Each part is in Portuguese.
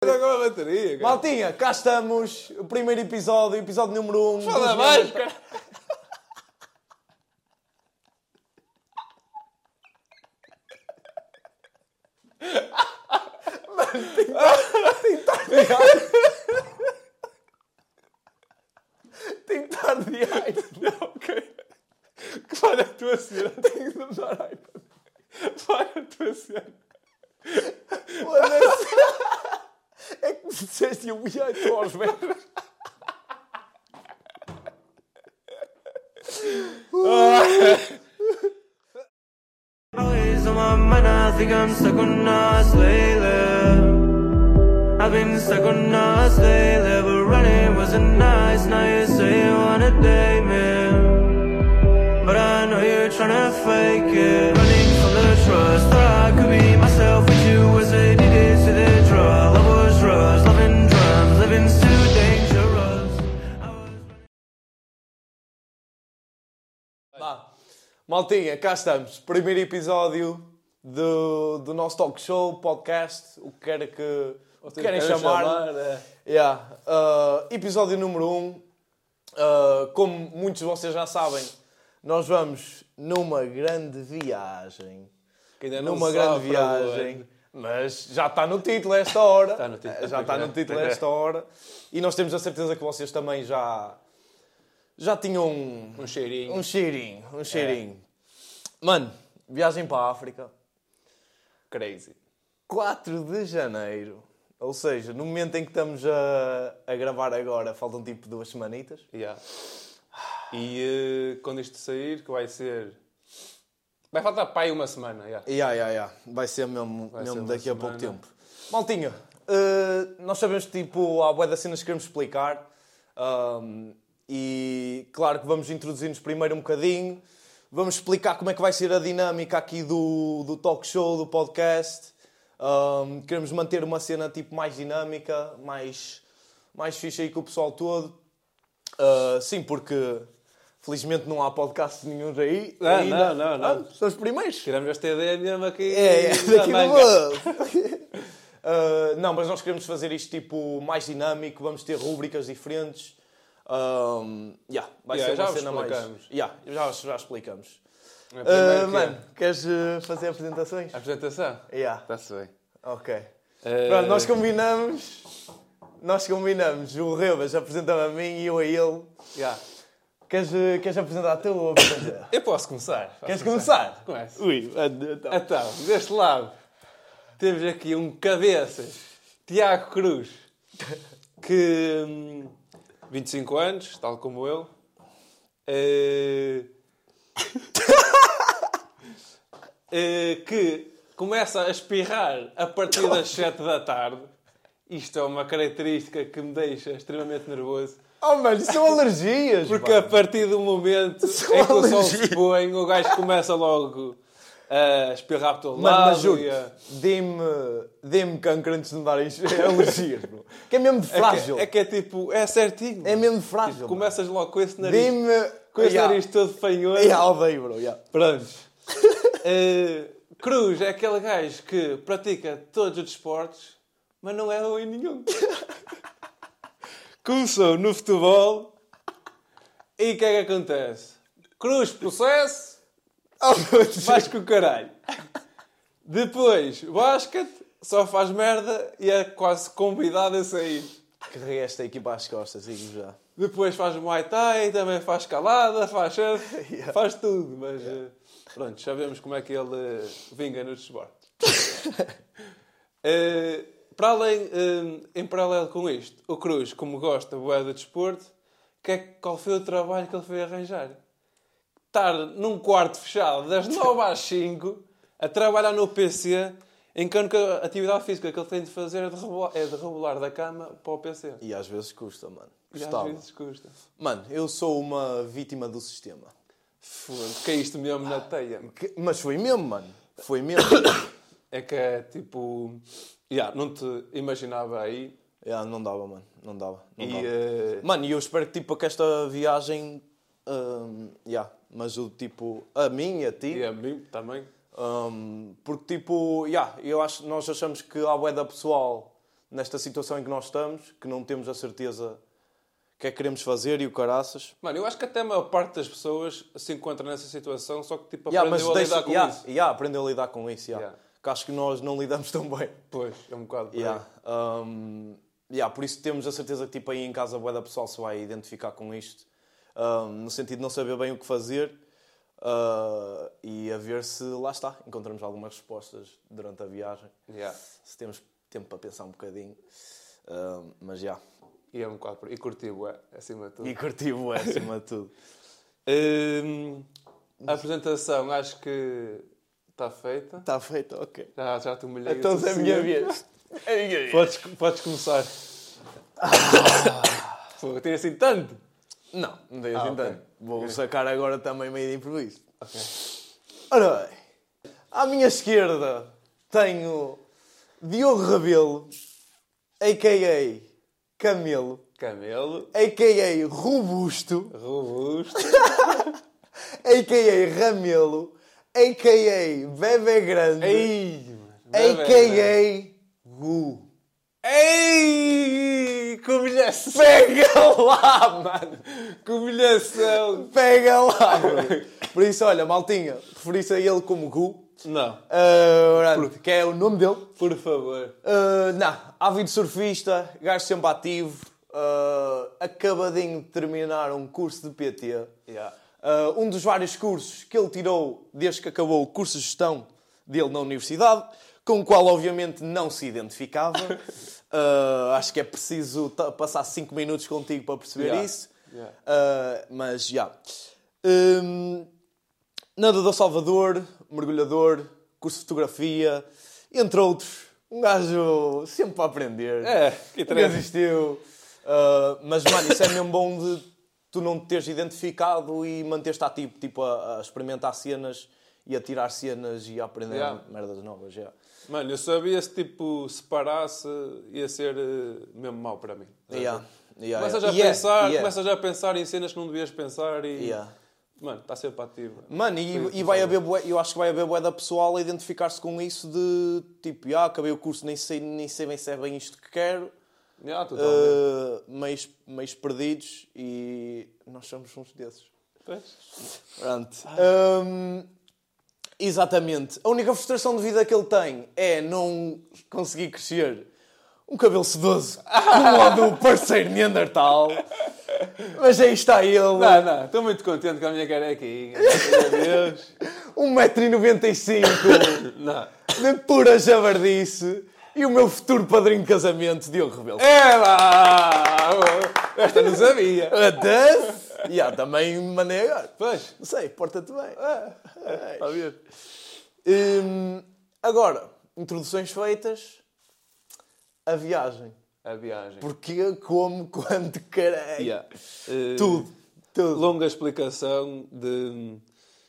Agora a bateria, cara. Maltinha, cá estamos, o primeiro episódio, episódio número 1. Um, Fala mais, cara. Tem que estar de iPhone. Não, ok. Para a tua cena. Tem que usar iPhone. Para a tua cena. Foda-se. Ia tu aos. Always on my mind, I think I'm stuck on us lately. I've been stuck on us lately, but running wasn't nice. Now you say you wanna date me, but I know you're trying to fake it. Running from the trust, thought I could be Maltinha, cá estamos. Primeiro episódio do, do nosso talk show, podcast, o que quer que o que querem chamar. é. Yeah. Uh, episódio número 1. Um. Uh, como muitos de vocês já sabem, nós vamos numa grande viagem. Que ainda não numa grande viagem. Mas já está no título esta hora. Está no título. Já está no título esta hora. E nós temos a certeza que vocês também já, já tinham um, Um cheirinho. um cheirinho. Um cheirinho. Mano, viagem para a África. Crazy. 4 de janeiro. Ou seja, no momento em que estamos a, a gravar agora, faltam tipo duas semanitas. Yeah. E eh, quando isto sair, que vai ser. Vai faltar para aí uma semana. Yeah. Ya, ya, ya. Vai ser mesmo, Vai mesmo ser daqui a pouco tempo. Maltinha, eh, nós sabemos que tipo, há bué das cenas que queremos explicar. ahm, e claro que vamos introduzir-nos primeiro um bocadinho. Vamos explicar como é que vai ser a dinâmica aqui do, do talk show, do podcast. Ahm, queremos manter uma cena tipo mais dinâmica, mais, mais fixe aí com o pessoal todo. Ah, sim, porque felizmente não há podcast nenhum aí. Não, ainda. não, não, não. Ah, são os primeiros. Tiramos esta ideia mesmo aqui. É, é da daqui do. Uh, não, mas nós queremos fazer isto tipo mais dinâmico, vamos ter rubricas diferentes. Um, yeah, vai Yeah, ser já uma cena mais. explicamos. Yeah, já, já explicamos. É Uh, primeiro que é. mano, queres uh, fazer apresentações? Apresentação? Yeah, Está-se bem. ok. Eh, Pronto, nós combinamos. Nós combinamos. O Rebas apresenta-me a mim e eu a ele. yeah. Queres, uh, queres apresentar tu ou apresentar? Eu posso começar. Posso Queres começar? Começa. Ui, então. Então, deste lado, temos aqui um cabeças, Tiago Cruz, que. Hum, 25 anos, tal como eu. eh, eh, que começa a espirrar a partir das 7 da tarde. Isto é uma característica que me deixa extremamente nervoso. Oh, mano, são alergias. Porque a mano. partir do momento São em que o sol alergias. se põe, o gajo começa logo a espirrar todo Mano, lado. mas juro, a- dê-me dê cancro antes de me darem alergias, bro. Que é mesmo de É que- frágil. É que, é tipo, é certinho. É mesmo frágil. Tipo, começas logo com esse nariz, Dê-me... com esse Yeah. nariz todo fanhoso. Yeah, odeio, bro. Yeah. Prontos. Eh, Cruz é aquele gajo que pratica todos os desportos, mas não é ruim nenhum. Começou no futebol e o que é que acontece? Cruz, processo. Vais com o caralho. Depois, basquete, só faz merda e é quase convidado a sair. Carreguei esta equipa às costas, digo já. Depois faz Muay Thai, também faz escalada, faz surf, Yeah. faz tudo. Mas eh, pronto, já vemos como é que ele eh, vinga nos desportos. Eh, para além, eh, em paralelo com isto, o Cruz, como gosta de desporto, que é, qual foi o trabalho que ele foi arranjar? Estar num quarto fechado das 9 às 5 a trabalhar no PC, enquanto que a atividade física que ele tem de fazer é de rebolar, é de rebolar da cama para o PC. E às vezes custa, mano. E às vezes custa. Mano, eu sou uma vítima do sistema. Foda-se, caíste mesmo na teia. Que- Mas foi mesmo, mano. Foi mesmo. É que é tipo. Yeah, não te imaginava aí. yeah, não dava, mano. Não dava. Não E. dava. eh, Mano, e eu espero que, tipo, que esta viagem... hum, yeah, mas o tipo... A mim e a ti... e a mim também. Um, porque, tipo, yeah, eu acho, nós achamos que há bué da pessoal nesta situação em que nós estamos, que não temos a certeza o que é que queremos fazer e o caraças. Mano, eu acho que até a maior parte das pessoas se encontra nessa situação, só que tipo Yeah, aprendeu a deixa- lidar com yeah, isso. yeah, aprendeu a lidar com isso. Yeah. Yeah. Que acho que nós não lidamos tão bem. Pois, é um bocado por. Yeah. Um, yeah, por isso temos a certeza que tipo, aí em casa a boa da pessoal se vai identificar com isto. Um, no sentido de não saber bem o que fazer uh, e a ver se lá está, encontramos algumas respostas durante a viagem. Yeah. Se temos tempo para pensar um bocadinho. Um, mas já. E é um bocado por aí. E curti, acima de tudo. E curti o acima de tudo. Hum, a apresentação acho que está feita. Está feito, ok. Já, já te humilhei. Então é a minha vez. É a minha vez. Podes, podes começar. Pô, tem assim tanto. Não, não tenho Ah, assim ok. tanto. Vou sacar agora também meio de improviso. Ok. Ora bem, à minha esquerda tenho Diogo Rabelo, a.k.a. Camelo, Camelo. a.k.a. Robusto, Robusto. a.k.a. Ramelo, a.k.a. Bebé Grande, Ei, a.k.a. Gu. Ei! Que humilhação! Pega lá, mano! Que humilhação! Pega lá, mano! Por isso, olha, maltinha, referi-se a ele como Gu, Não, ah, pronto, que é o nome dele. por favor. Uh, não, ávido surfista, gajo sempre ativo, uh, acabadinho de terminar um curso de PT. Yeah. Uh, um dos vários cursos que ele tirou desde que acabou o curso de gestão dele na universidade, com o qual obviamente não se identificava. Uh, acho que é preciso passar 5 minutos contigo para perceber Yeah. isso. Yeah. Uh, mas já. Um, nadador Salvador, mergulhador, curso de fotografia, entre outros. Um gajo sempre para aprender. É, que existiu. Uh, mas, mano, isso é mesmo bom de tu não te teres identificado e manteres-te ativo, tipo, a, a experimentar cenas e a tirar cenas e a aprender Yeah. merdas novas. Yeah. Mano, eu sabia se tipo se parasse ia ser eh, mesmo mau para mim. Yeah. Yeah, Começas yeah. a Yeah, pensar, yeah. começas já a pensar em cenas que não devias pensar e. Mano, está sempre ativo. Mano, e, e vai haver, bué- eu acho que vai haver bué da pessoal a identificar-se com isso de tipo, ah, acabei o curso, nem sei, nem sei bem se é bem isto que quero, Yeah, uh, meios, meios perdidos e nós somos uns desses. Pois. Pronto. Hum, exatamente. A única frustração de vida que ele tem é não conseguir crescer um cabelo sedoso como o do parceiro Neandertal. Mas aí está ele. Não, não, estou muito contente com a minha carequinha. Meu Deus. 1,95m Não. de pura javardice e o meu futuro padrinho de casamento, Diogo Rebelo. É lá! Esta não sabia. Até? Yeah, também me mandei agora. Pois. Não sei, porta-te bem. Está a ver? Hum, agora, introduções feitas. A viagem. A viagem. Porquê, como, quando, caralho. Yeah. Eh, Tudo. Tudo. Longa explicação de.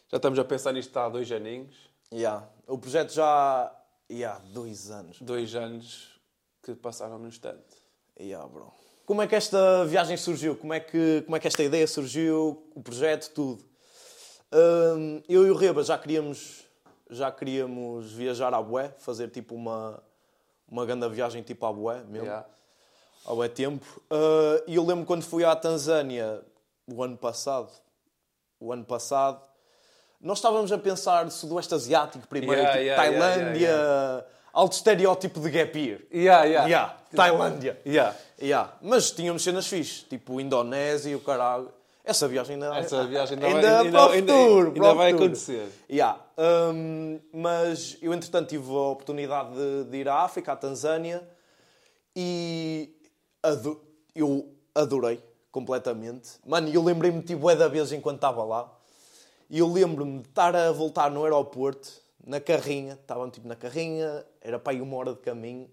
Já estamos a pensar nisto há dois aninhos. Yeah. O projeto já... Yeah, dois anos. Dois anos que passaram no instante. Yeah, bro. Como é que esta viagem surgiu? Como é que, como é que esta ideia surgiu? O projeto, tudo. Hum, eu e o Reba já queríamos, já queríamos viajar à Bué, fazer tipo uma, uma grande viagem tipo à Bué mesmo. Yeah. Há bué tempo. Uh, E eu lembro quando fui à Tanzânia o ano passado. O ano passado. Nós estávamos a pensar Sudoeste Asiático primeiro, Yeah, tipo yeah, Tailândia, yeah, alto estereótipo de gap year. Yeah, yeah. Yeah, Tailândia. Yeah. Yeah. Mas tínhamos cenas fixe, tipo Indonésia e o caralho. Essa viagem ainda, Essa viagem ainda, ainda, vai, ainda, ainda- futuro, ainda vai acontecer. Yeah. Um, mas eu, entretanto, tive a oportunidade de, de ir à África, à Tanzânia, e ado- eu adorei completamente. Mano, eu lembrei-me tipo, é da vez enquanto estava lá. E eu lembro-me de estar a voltar no aeroporto, na carrinha, estavam tipo na carrinha, era para aí uma hora de caminho,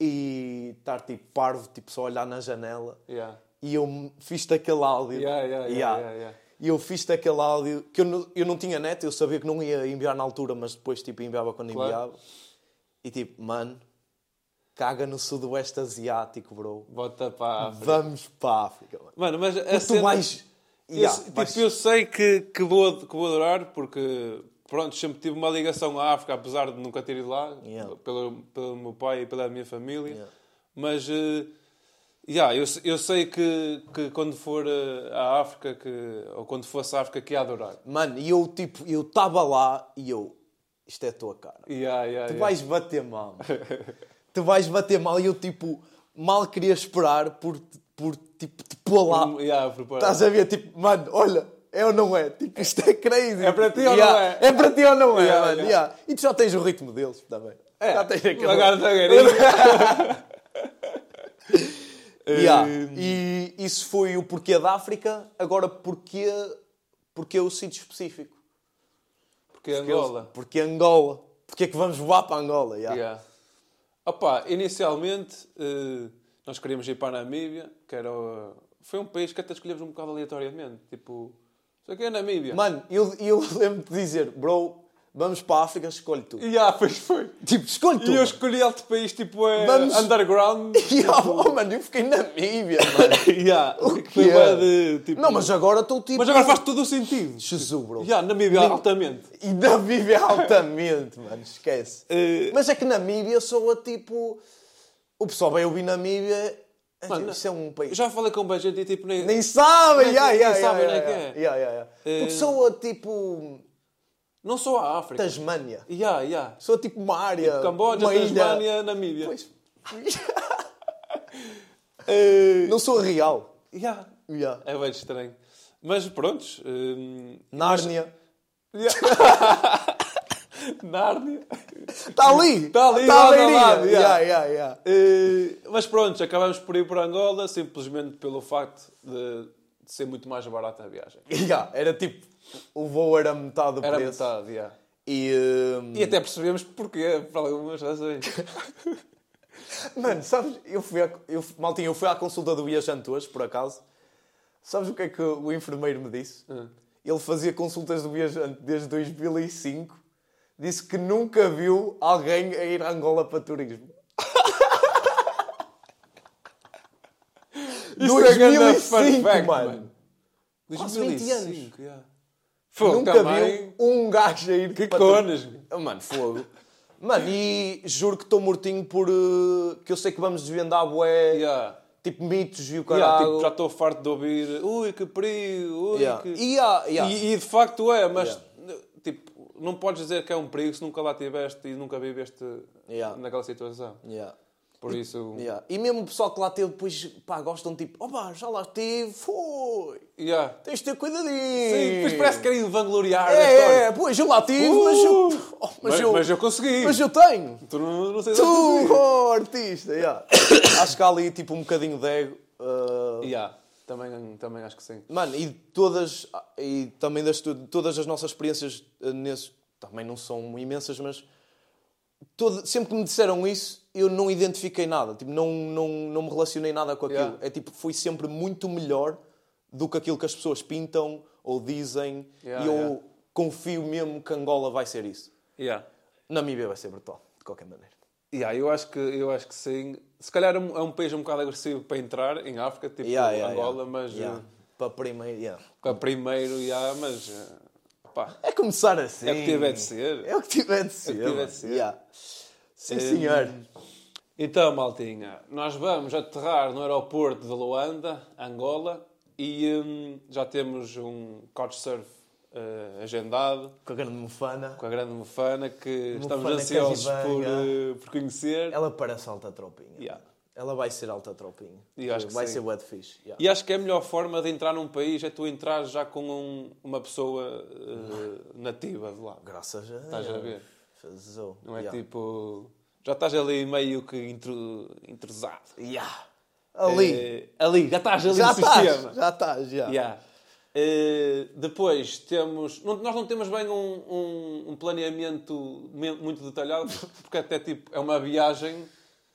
e estar tipo parvo, tipo só olhar na janela. Yeah. E eu fiz-te aquele áudio. Yeah, yeah, yeah, yeah, yeah. E eu fiz-te aquele áudio que eu não, eu não tinha net, eu sabia que não ia enviar na altura, mas depois tipo enviava quando Claro. enviava. E tipo, mano, caga no sudoeste asiático, bro. Bota para a África. Vamos para a África, mano. Mano, mas a cena- vais. Eu, Yeah, tipo, eu sei que, que, vou, que vou adorar porque, pronto, sempre tive uma ligação à África, apesar de nunca ter ido lá, Yeah. pelo, pelo meu pai e pela minha família. Yeah. Mas, eh, yeah, eu, eu sei que, que quando for eh, à África, que, ou quando fosse à África, que ia adorar. Mano, e eu tipo, eu estava lá e eu, isto é a tua cara. Yeah, yeah, Tu vais bater mal. tu vais bater mal e eu tipo, mal queria esperar por, por tipo, te pôr lá. Estás a ver? Tipo, mano, olha, é ou não é? Tipo, isto é crazy. É para ti ou Yeah, não é? É para ti ou não é, Yeah, mano? yeah. Yeah. E tu já tens o ritmo deles também. É, já tens aquele... devagarinho. Yeah. Eh, E isso foi o porquê da África. Agora, porquê, porquê o sítio específico? Porque Angola. Porque Angola. Porquê é que vamos voar para Angola? Yeah. Yeah. Opa, inicialmente eh, nós queríamos ir para a Namíbia, que era. Foi um país que até escolhemos um bocado aleatoriamente. Tipo, isso aqui é Namíbia. Mano, eu, eu lembro de dizer, bro, vamos para a África, escolhe tu. E yeah, pois foi. Tipo, escolhe tu. E eu escolhi outro país, tipo, é Vamos- underground. Yeah, oh, mano, eu fiquei na Namíbia, mano. yeah, O que é? de, tipo... Não, mas agora estou tipo... Mas agora faz todo o sentido. Jesus, bro. Yeah, Namíbia, Nem- altamente. E Namíbia altamente, mano, esquece. Eh, Mas é que Namíbia soa tipo... O pessoal vai ouvir Namíbia... é Mano, tipo, Isso é um país... Já falei com bem gente e tipo... Nem... Nem sabem, Nem- yeah, nem yeah, sabem yeah, nem yeah, é. yeah, yeah, yeah. Eh, Porque soa tipo... Não só a África. Tasmânia. Yeah, yeah. Soa tipo uma área... Camboja, uma ilha. Tasmânia, Namíbia. Pois. Eh, Não sou real. yeah. Yeah. É bem estranho. Mas prontos. hum, Nárnia. Nárnia. Está ali! Tá ali, Tá a ali, lado, yeah, yeah. yeah. Eh, mas pronto, acabamos por ir para Angola simplesmente pelo facto de, de ser muito mais barata a viagem. Era tipo, o voo era metade do Era preço. metade, yeah. E, hum, E até percebemos porquê, por algumas razões. Mano, sabes, eu fui, à, eu, maltinho, eu fui à consulta do viajante hoje, por acaso. Sabes o que é que o enfermeiro me disse? Hum. Ele fazia consultas do viajante desde 2005. Disse que nunca viu alguém a ir a Angola para turismo. Isso é grande 2005, fun fact, mano. Quase 20 2005, yeah. Fogo Nunca também. viu um gajo a ir Que para conas. Oh, Mano, fogo. Mano, e juro que estou mortinho por... eh, que eu sei que vamos desvendar bué... Yeah. Tipo mitos e o Yeah, caralho. tipo, já estou farto de ouvir ui que perigo, ui Yeah. que... E, e de facto é, mas não podes dizer que é um perigo se nunca lá estiveste e nunca viveste Yeah. naquela situação. Yeah. Por isso, Yeah. E mesmo o pessoal que lá teve, depois, pá, gostam tipo, opa, já lá estive, foi. yeah. Tens de ter cuidadinho. Sim, depois parece que querem vangloriar É, história. pois eu lá tive, Uh! mas, eu, oh, mas, Mas, eu, mas eu consegui. mas eu tenho. Tu não, não sei Tu, oh, artista. Yeah. acho que há ali tipo um bocadinho de ego. uh, Yeah. Também, também acho que sim. Mano, e todas, e também das, todas as nossas experiências uh, nesse, também não são imensas, mas todo- sempre que me disseram isso, eu não identifiquei nada. Tipo, não, não, não me relacionei nada com aquilo. Yeah. É tipo, foi sempre muito melhor do que aquilo que as pessoas pintam ou dizem. Yeah, e eu yeah. confio mesmo que Angola vai ser isso. Yeah. Namíbia vai ser brutal, de qualquer maneira. Yeah, eu, acho que, eu acho que sim. Se calhar é um, é um país um bocado agressivo para entrar em África, tipo Yeah, yeah, Angola, yeah. mas Yeah. eh, Para primeiro, yeah. para primeiro, yeah, mas eh, pá, É começar assim. É o que tiver de ser. É o que tiver de ser. tiver de ser. Yeah. Sim, senhor. Então, maltinha, nós vamos aterrar no aeroporto de Luanda, Angola, e hum, já temos um couchsurf eh, agendado Com a grande mofana. com a grande Mofana, que estamos ansiosos por, eh, por conhecer. Ela parece alta tropinha. Yeah. Ela vai ser alta tropinha. E acho que vai sim. ser de fixe. Yeah. E acho que é a melhor forma de entrar num país é tu entrar já com um- uma pessoa eh, nativa de lá. Graças a Estás a ver? Fazou. Não é Yeah. tipo. Já estás ali meio que intro, intrusado. Yeah. Ali. Eh, ali, já estás ali já no estás. sistema. Já estás, já. Yeah. Eh, depois temos. não- nós não temos bem um, um- um planeamento me- muito detalhado, porque até tipo é uma viagem.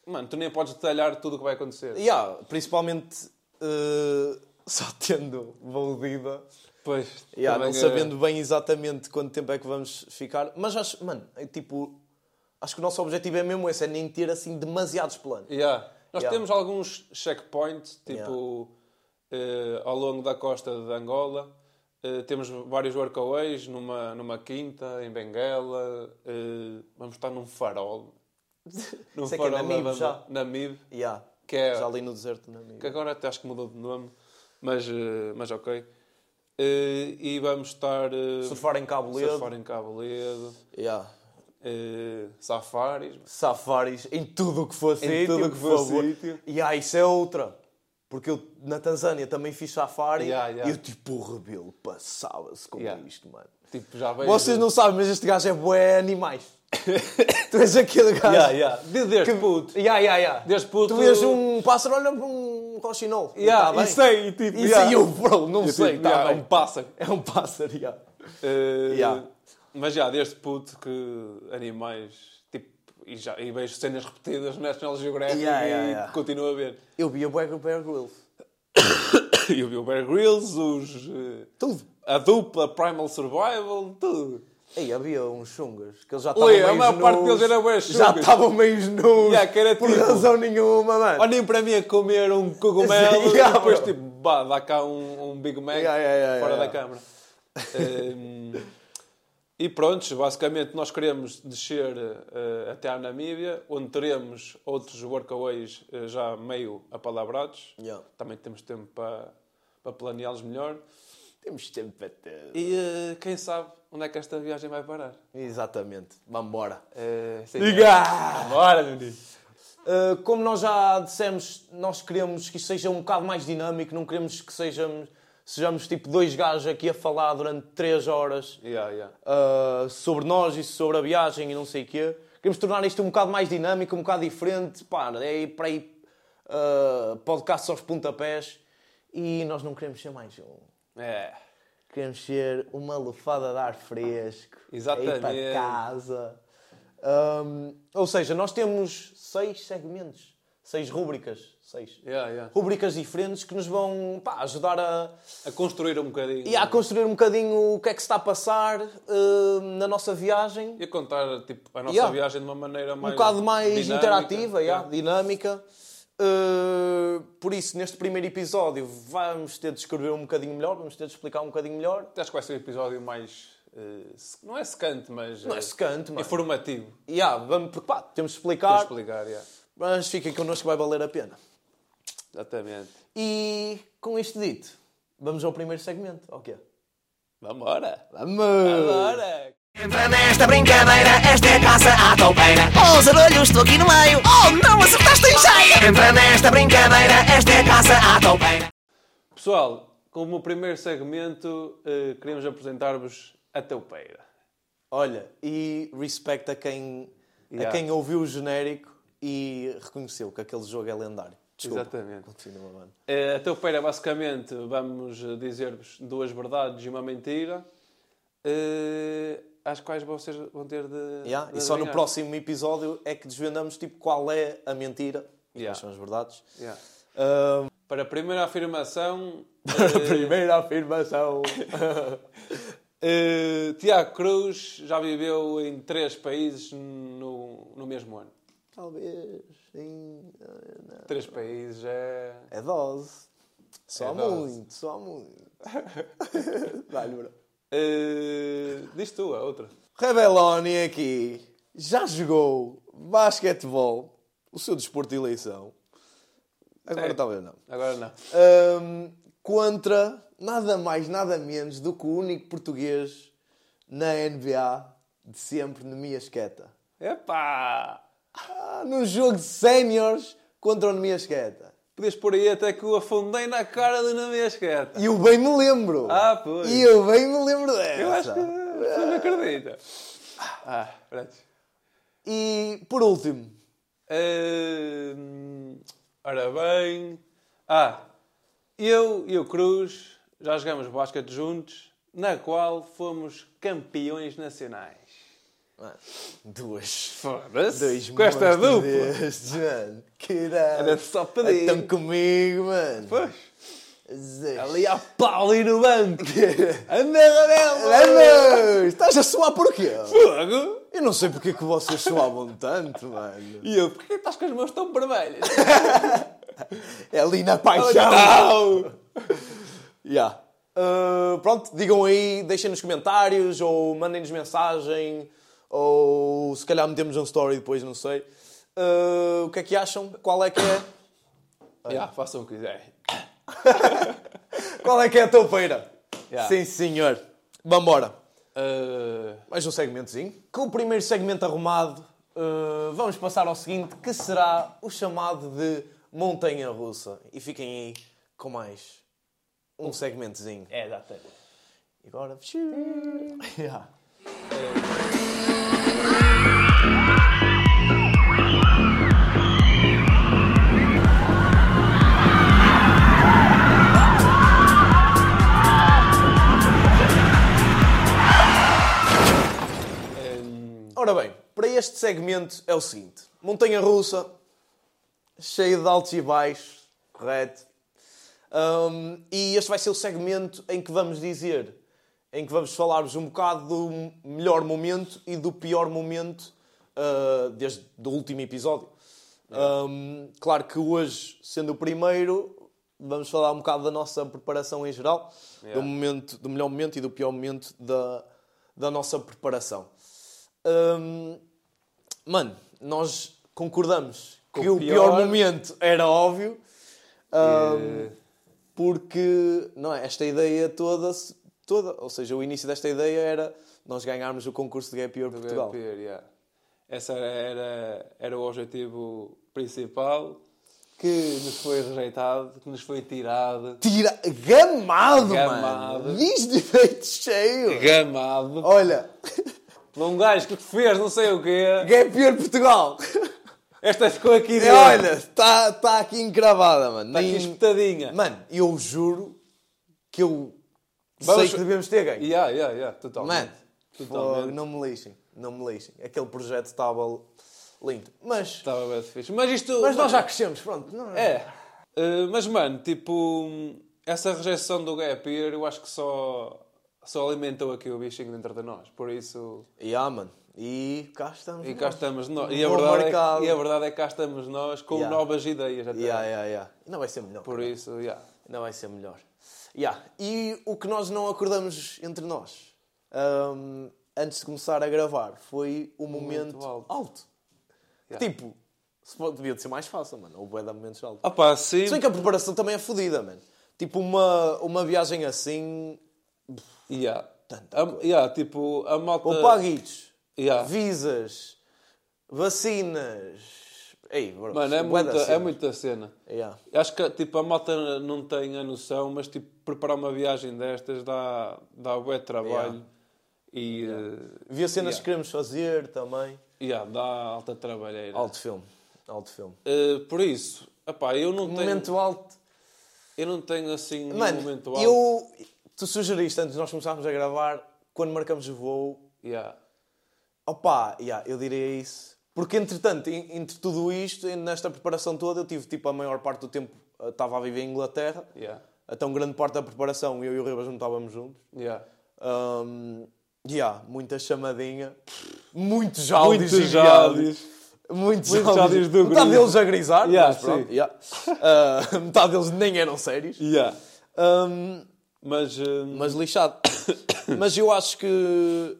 Mano, tu nem podes detalhar tudo o que vai acontecer. Yeah, Principalmente eh, só tendo voo de ida. Pois, Yeah, não é- sabendo bem exatamente quanto tempo é que vamos ficar. Mas acho, mano, é tipo... Acho que o nosso objetivo é mesmo esse, é nem ter assim demasiados planos. Yeah. Nós Yeah. temos alguns checkpoints, tipo eh, ao longo da costa de Angola. Eh, temos vários workaways numa, numa quinta, em Benguela. Eh, vamos estar num farol. Num Isso é que é farol da já? Namibe. Yeah. que é Já ali no deserto da Namíbia. que agora até acho que mudou de nome, mas, mas ok. E vamos estar Surfar em Cabo Ledo. surfar em Cabo Ledo, Yeah. eh, safaris. Safaris em tudo o que for Em sítio, tudo que for favor. sítio. E ah, isso é outra. Porque eu na Tanzânia também fiz safari Yeah, yeah. e eu tipo, o rebelo passava-se com Yeah. isto, mano. Tipo, já vejo... Vocês não sabem, mas este gajo é bué animais. tu és aquele gajo. Yeah, yeah. De- Desde puto. Yeah, yeah, yeah. Desde puto- Tu vês um pássaro, olha para um roxinol. Yeah, tá e sei, tipo, Isso yeah. aí eu, bro, não Eu, sei. tipo, tá yeah, é um pássaro. É um pássaro, yeah. Eh, Yeah. Mas já, desde puto que animais, tipo, e, já, e vejo cenas repetidas no National Geographic Yeah, e yeah, yeah. continuo a ver. Eu vi o Bear Grylls. Eu vi o Bear Grylls, os, eh, Tudo. a dupla Primal Survival, tudo. Aí havia uns chungas que eles já estavam meio a maior parte deles era bué Já estavam meio nus. Yeah, era por tipo- razão nenhuma, mano. Olhem para mim a comer um cogumelo yeah, e depois bro. tipo, bah, dá cá um, um Big Mac Yeah, fora da câmara. Ehm, e pronto, basicamente nós queremos descer eh, até à Namíbia, onde teremos outros workaways eh, já meio apalabrados. Yeah. Também temos tempo para, para planeá-los melhor. Temos tempo para ter. E eh, quem sabe onde é que esta viagem vai parar. Exatamente. Vamos embora. Diga! Bora, menino! Uh, como nós já dissemos, nós queremos que isto seja um bocado mais dinâmico, não queremos que sejamos, sejamos tipo dois gajos aqui a falar durante três horas Yeah, yeah. uh, sobre nós e sobre a viagem e não sei o quê. Queremos tornar isto um bocado mais dinâmico, um bocado diferente. Pá, é ir para aí uh, podcasts aos pontapés e nós não queremos ser mais um. É. Queremos ser uma lufada de ar fresco. Exatamente. Ir para casa. Um, ou seja, nós temos seis segmentos, seis rúbricas, seis Yeah, yeah. rúbricas diferentes que nos vão pá, ajudar a, A construir um bocadinho. e a construir um bocadinho o que é que se está a passar uh, na nossa viagem. E a contar tipo, a nossa Yeah. viagem de uma maneira Um mais. bocado mais dinâmica. interativa, yeah, dinâmica. Uh, por isso, neste primeiro episódio, vamos ter de escrever um bocadinho melhor, vamos ter de explicar um bocadinho melhor. Acho que vai ser um episódio mais. se- não é secante, mas. Não é secante, mano. Informativo. Yeah, vamos, porque, pá, temos de explicar, explicar, yeah. mas fiquem connosco que vai valer a pena. Exatamente. E com isto dito, vamos ao primeiro segmento. Ok. Vambora! Vamos! Vambora! Entra nesta brincadeira, esta é a caça à toupeira. Oh, zarolho, estou aqui no meio. Oh, não acertaste em cheio. Entra nesta brincadeira, esta é a caça à toupeira. Pessoal, como o primeiro segmento, eh, queremos apresentar-vos a Teupeira. Olha, e respeito a quem, a Yeah. quem ouviu o genérico e reconheceu que aquele jogo é lendário. Desculpa. Exatamente. Continua, mano. Eh, A Teupeira, basicamente, vamos eh, dizer-vos duas verdades e uma mentira, eh, às quais vocês vão ter de. Yeah, de E só no próximo episódio é que desvendamos tipo, qual é a mentira e Yeah. quais são as verdades. Yeah. Ahm, Para a primeira afirmação, primeira afirmação. eh, Tiago Cruz já viveu em três países no, no mesmo ano. Talvez, sim. não. Três países é. É dose. Só É dose. muito, só muito. Dá-lhe, bro. Eh, diz tu a outra. Rebeloni aqui já jogou basquetebol, o seu desporto de eleição. Agora Sim. talvez não. Agora não. Ahm, contra nada mais, nada menos do que o único português na NBA de sempre, Nemias Queta. Epá! Ah, num jogo de séniores contra o Nemias Queta. Podias pôr aí até que o afundei na cara do Namiasqueta. E eu bem me lembro. Ah, pois. E eu bem me lembro dessa. Eu acho que você não acredita. Ah, pronto. E por último, Hum, ora bem. Ah, eu e o Cruz já jogamos basquete juntos, na qual fomos campeões nacionais. Mano, duas. Foda-se. Dois Com esta dupla. destes, mano. Caralho. Era só pedir. Estão comigo, mano. Pois. Ali a pau ali no banco. Anda, Rabelo! Vamos! Estás a suar porquê? Fogo! Eu não sei porque é que vocês suavam tanto, mano. E eu, porquê estás com as mãos tão vermelhas? É ali na paixão. Yeah. Uh, pronto, digam aí, deixem nos comentários ou mandem-nos mensagem ou se calhar metemos um story depois, não sei. Uh, o que é que acham? Qual é que é. Yeah, façam o que quiserem. Qual é que é a toupeira? Yeah. Sim, senhor. Vambora. Uh, Mais um segmentozinho. Com o primeiro segmento arrumado, eh, vamos passar ao seguinte, que será o chamado de Montanha Russa. E fiquem aí com mais um segmentozinho. é, dá. E agora... Yeah. Ora bem, para este segmento é o seguinte: montanha russa, cheia de altos e baixos, correto? Hum, e este vai ser o segmento em que vamos dizer, em que vamos falar-vos um bocado do melhor momento e do pior momento ah, desde o último episódio. Hum, claro que hoje, sendo o primeiro, vamos falar um bocado da nossa preparação em geral, do, momento, do melhor momento e do pior momento da, da nossa preparação. Hum, mano, nós concordamos que o pior, pior- momento era óbvio, Eh, porque não é, esta ideia toda, toda, ou seja, o início desta ideia era nós ganharmos o concurso de Gap Year Portugal. Gap Year, yeah. Esse era, era o objetivo principal que nos foi rejeitado, que nos foi tirado. Tira... Gamado, Gamado. mano! Diz de peito cheio! Gamado. Olha, Por um gajo que fez não sei o quê. Gap Year Portugal! Esta ficou aqui É, dentro. olha, está tá aqui encravada, mano. Está aqui espetadinha. Mano, eu juro que eu Vamos- sei que devemos ter ganho. Yeah, yeah, yeah, totalmente. Mano, Totalmente. fogo, não me lixem, não me lixem. Aquele projeto estava lindo. Mas, Estava bem fixe. Mas isto... mas nós já crescemos, pronto. Não, É. Uh, mas, mano, tipo... Essa rejeição do Gap Year, eu acho que só... Só alimentou aqui o bichinho dentro de nós. Por isso... Yeah, mano. E cá estamos. E cá nós. estamos nós. E a, verdade é, e a verdade é que cá estamos nós com Yeah. novas ideias até. Yeah, yeah, yeah. Ainda vai ser melhor. Por isso, yeah. Ainda vai ser melhor. Yeah. E o que nós não acordamos entre nós, hum, antes de começar a gravar, foi o momento, alto. alto. Yeah. Tipo, devia de ser mais fácil, mano. Ou bué de momentos altos. Ah pá, sim. Se bem que a preparação também é fodida, mano. Tipo, uma, uma viagem assim... Yeah. Tanta A- yeah, tipo, a malta... Ou paguitos, Yeah. visas, vacinas... Ei, bro, Mano, é muita, é cena. muita cena. Yeah. Acho que tipo, a malta não tem a noção, mas tipo, preparar uma viagem destas dá, dá bué trabalho. E eh, Havia cenas Yeah. que queremos fazer também. yeah, dá alta trabalheira. Alto filme. Alto filme. Eh, por isso, epá, eu não tenho, Momento alto. eu não tenho assim Mano, momento alto. eu... Tu sugeriste antes de nós começarmos a gravar, quando marcamos o voo, Yeah. Opa, yeah, eu diria isso. Porque, entretanto, en- entre tudo isto, nesta preparação toda, eu tive, tipo, a maior parte do tempo, eh, estava a viver em Inglaterra. Yeah. Uma grande parte da preparação, eu e o Ribas não estávamos juntos. Yeah. Um, yeah, muita chamadinha. Muitos áudios Muitos áudios. Muitos, Muitos áudios. do Metade deles a grisar, Yeah, mas pronto. yeah. Ah, metade deles nem eram sérios. Yeah. Um, Mas, mas lixado. mas eu acho que...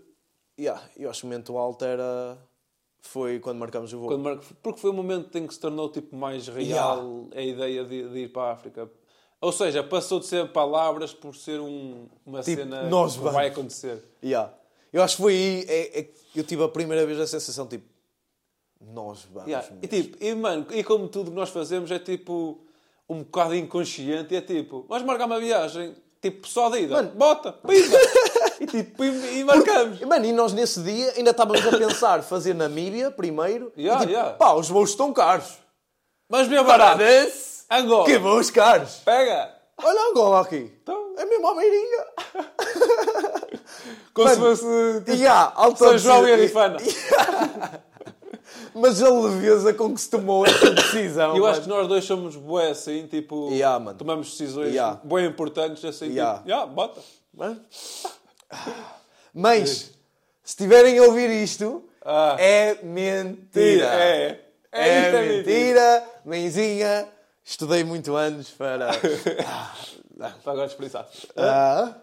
Yeah, eu acho que o momento alto era... Foi quando marcamos o voo. quando mar- porque foi o momento em que se tornou tipo, mais real a ideia de, de ir para a África. Ou seja, passou de ser palavras por ser um- uma Tipo, cena nós que vamos. vai acontecer. Yeah. Eu acho que foi aí... É, é que eu tive a primeira vez a sensação, tipo... Nós vamos Yeah. E, tipo, e, mano, e como tudo que nós fazemos é tipo um bocado inconsciente, é tipo, vamos marcar uma viagem, tipo, só de ida, Mano. bota, pimba! E tipo, e, e marcamos. E, Mano, e nós nesse dia ainda estávamos a pensar fazer Namíbia primeiro. Yeah, e, tipo, yeah. pá, os voos estão caros. Mas bem barato. Angola. Que voos caros! Pega! Olha Angola aqui. Então. É mesmo a beirinha. Como se Mano, fosse tipo, há, São João e Arifana. Mas a leveza com que se tomou essa decisão. Eu mano. acho que nós dois somos bué assim, tipo, Yeah, mano. tomamos decisões Yeah. bué importantes assim, Yeah. tipo, yeah, bota. Mães, se estiverem a ouvir isto, Ah. é mentira. É. É, É, é mentira. Mãezinha, estudei muito anos para... Para agora expressar. Ah.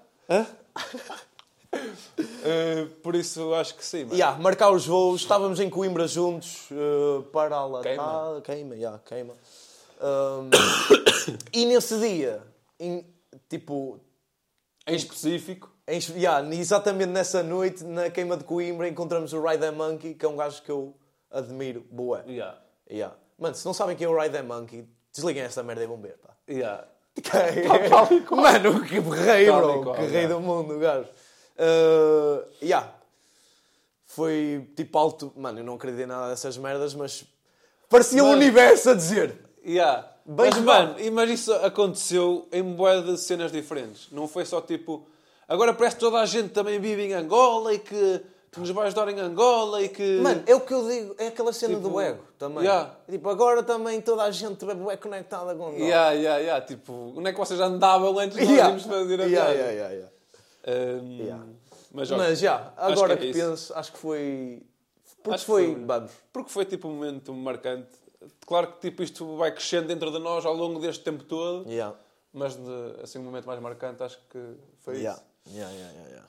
Uh, por isso acho que sim, mano. Yeah, marcar os voos, estávamos em Coimbra juntos uh, para a latada. Queima. Queima, yeah, queima. Um, e nesse dia, em- tipo, Em específico. Em, yeah, exatamente nessa noite, na queima de Coimbra, encontramos o Ride the Monkey, que é um gajo que eu admiro, boa. Yeah. Yeah. Mano, se não sabem quem é o Ride the Monkey, desliguem essa merda e vão ver, pá. Yeah. Mano, que rei, bro. qual, que rei yeah. do mundo, o gajo. Uh, yeah. Foi tipo alto. Mano, eu não acreditei em nada dessas merdas, mas parecia o universo a dizer. Yeah. Bem mas, mano, mas isso aconteceu em bué de cenas diferentes. Não foi só tipo... Agora parece que toda a gente também vive em Angola e que, que nos vai ajudar em Angola e que... Mano, é o que eu digo, é aquela cena Tipo, do ego também. yeah. Tipo, agora também toda a gente é conectada com nós. Yeah, yeah, yeah. Tipo, onde é que vocês andavam antes de nós Yeah. irmos fazer a Yeah, yeah, yeah, yeah. Um, Yeah. Mas, já, Acho agora que que, é isso. penso, acho que foi. Porque Acho que foi, foi. vamos. Porque foi tipo um momento marcante. Claro que tipo, isto vai crescendo dentro de nós ao longo deste tempo todo, Yeah. mas de, assim, um momento mais marcante acho que foi Yeah. isso. Yeah, yeah, yeah, yeah.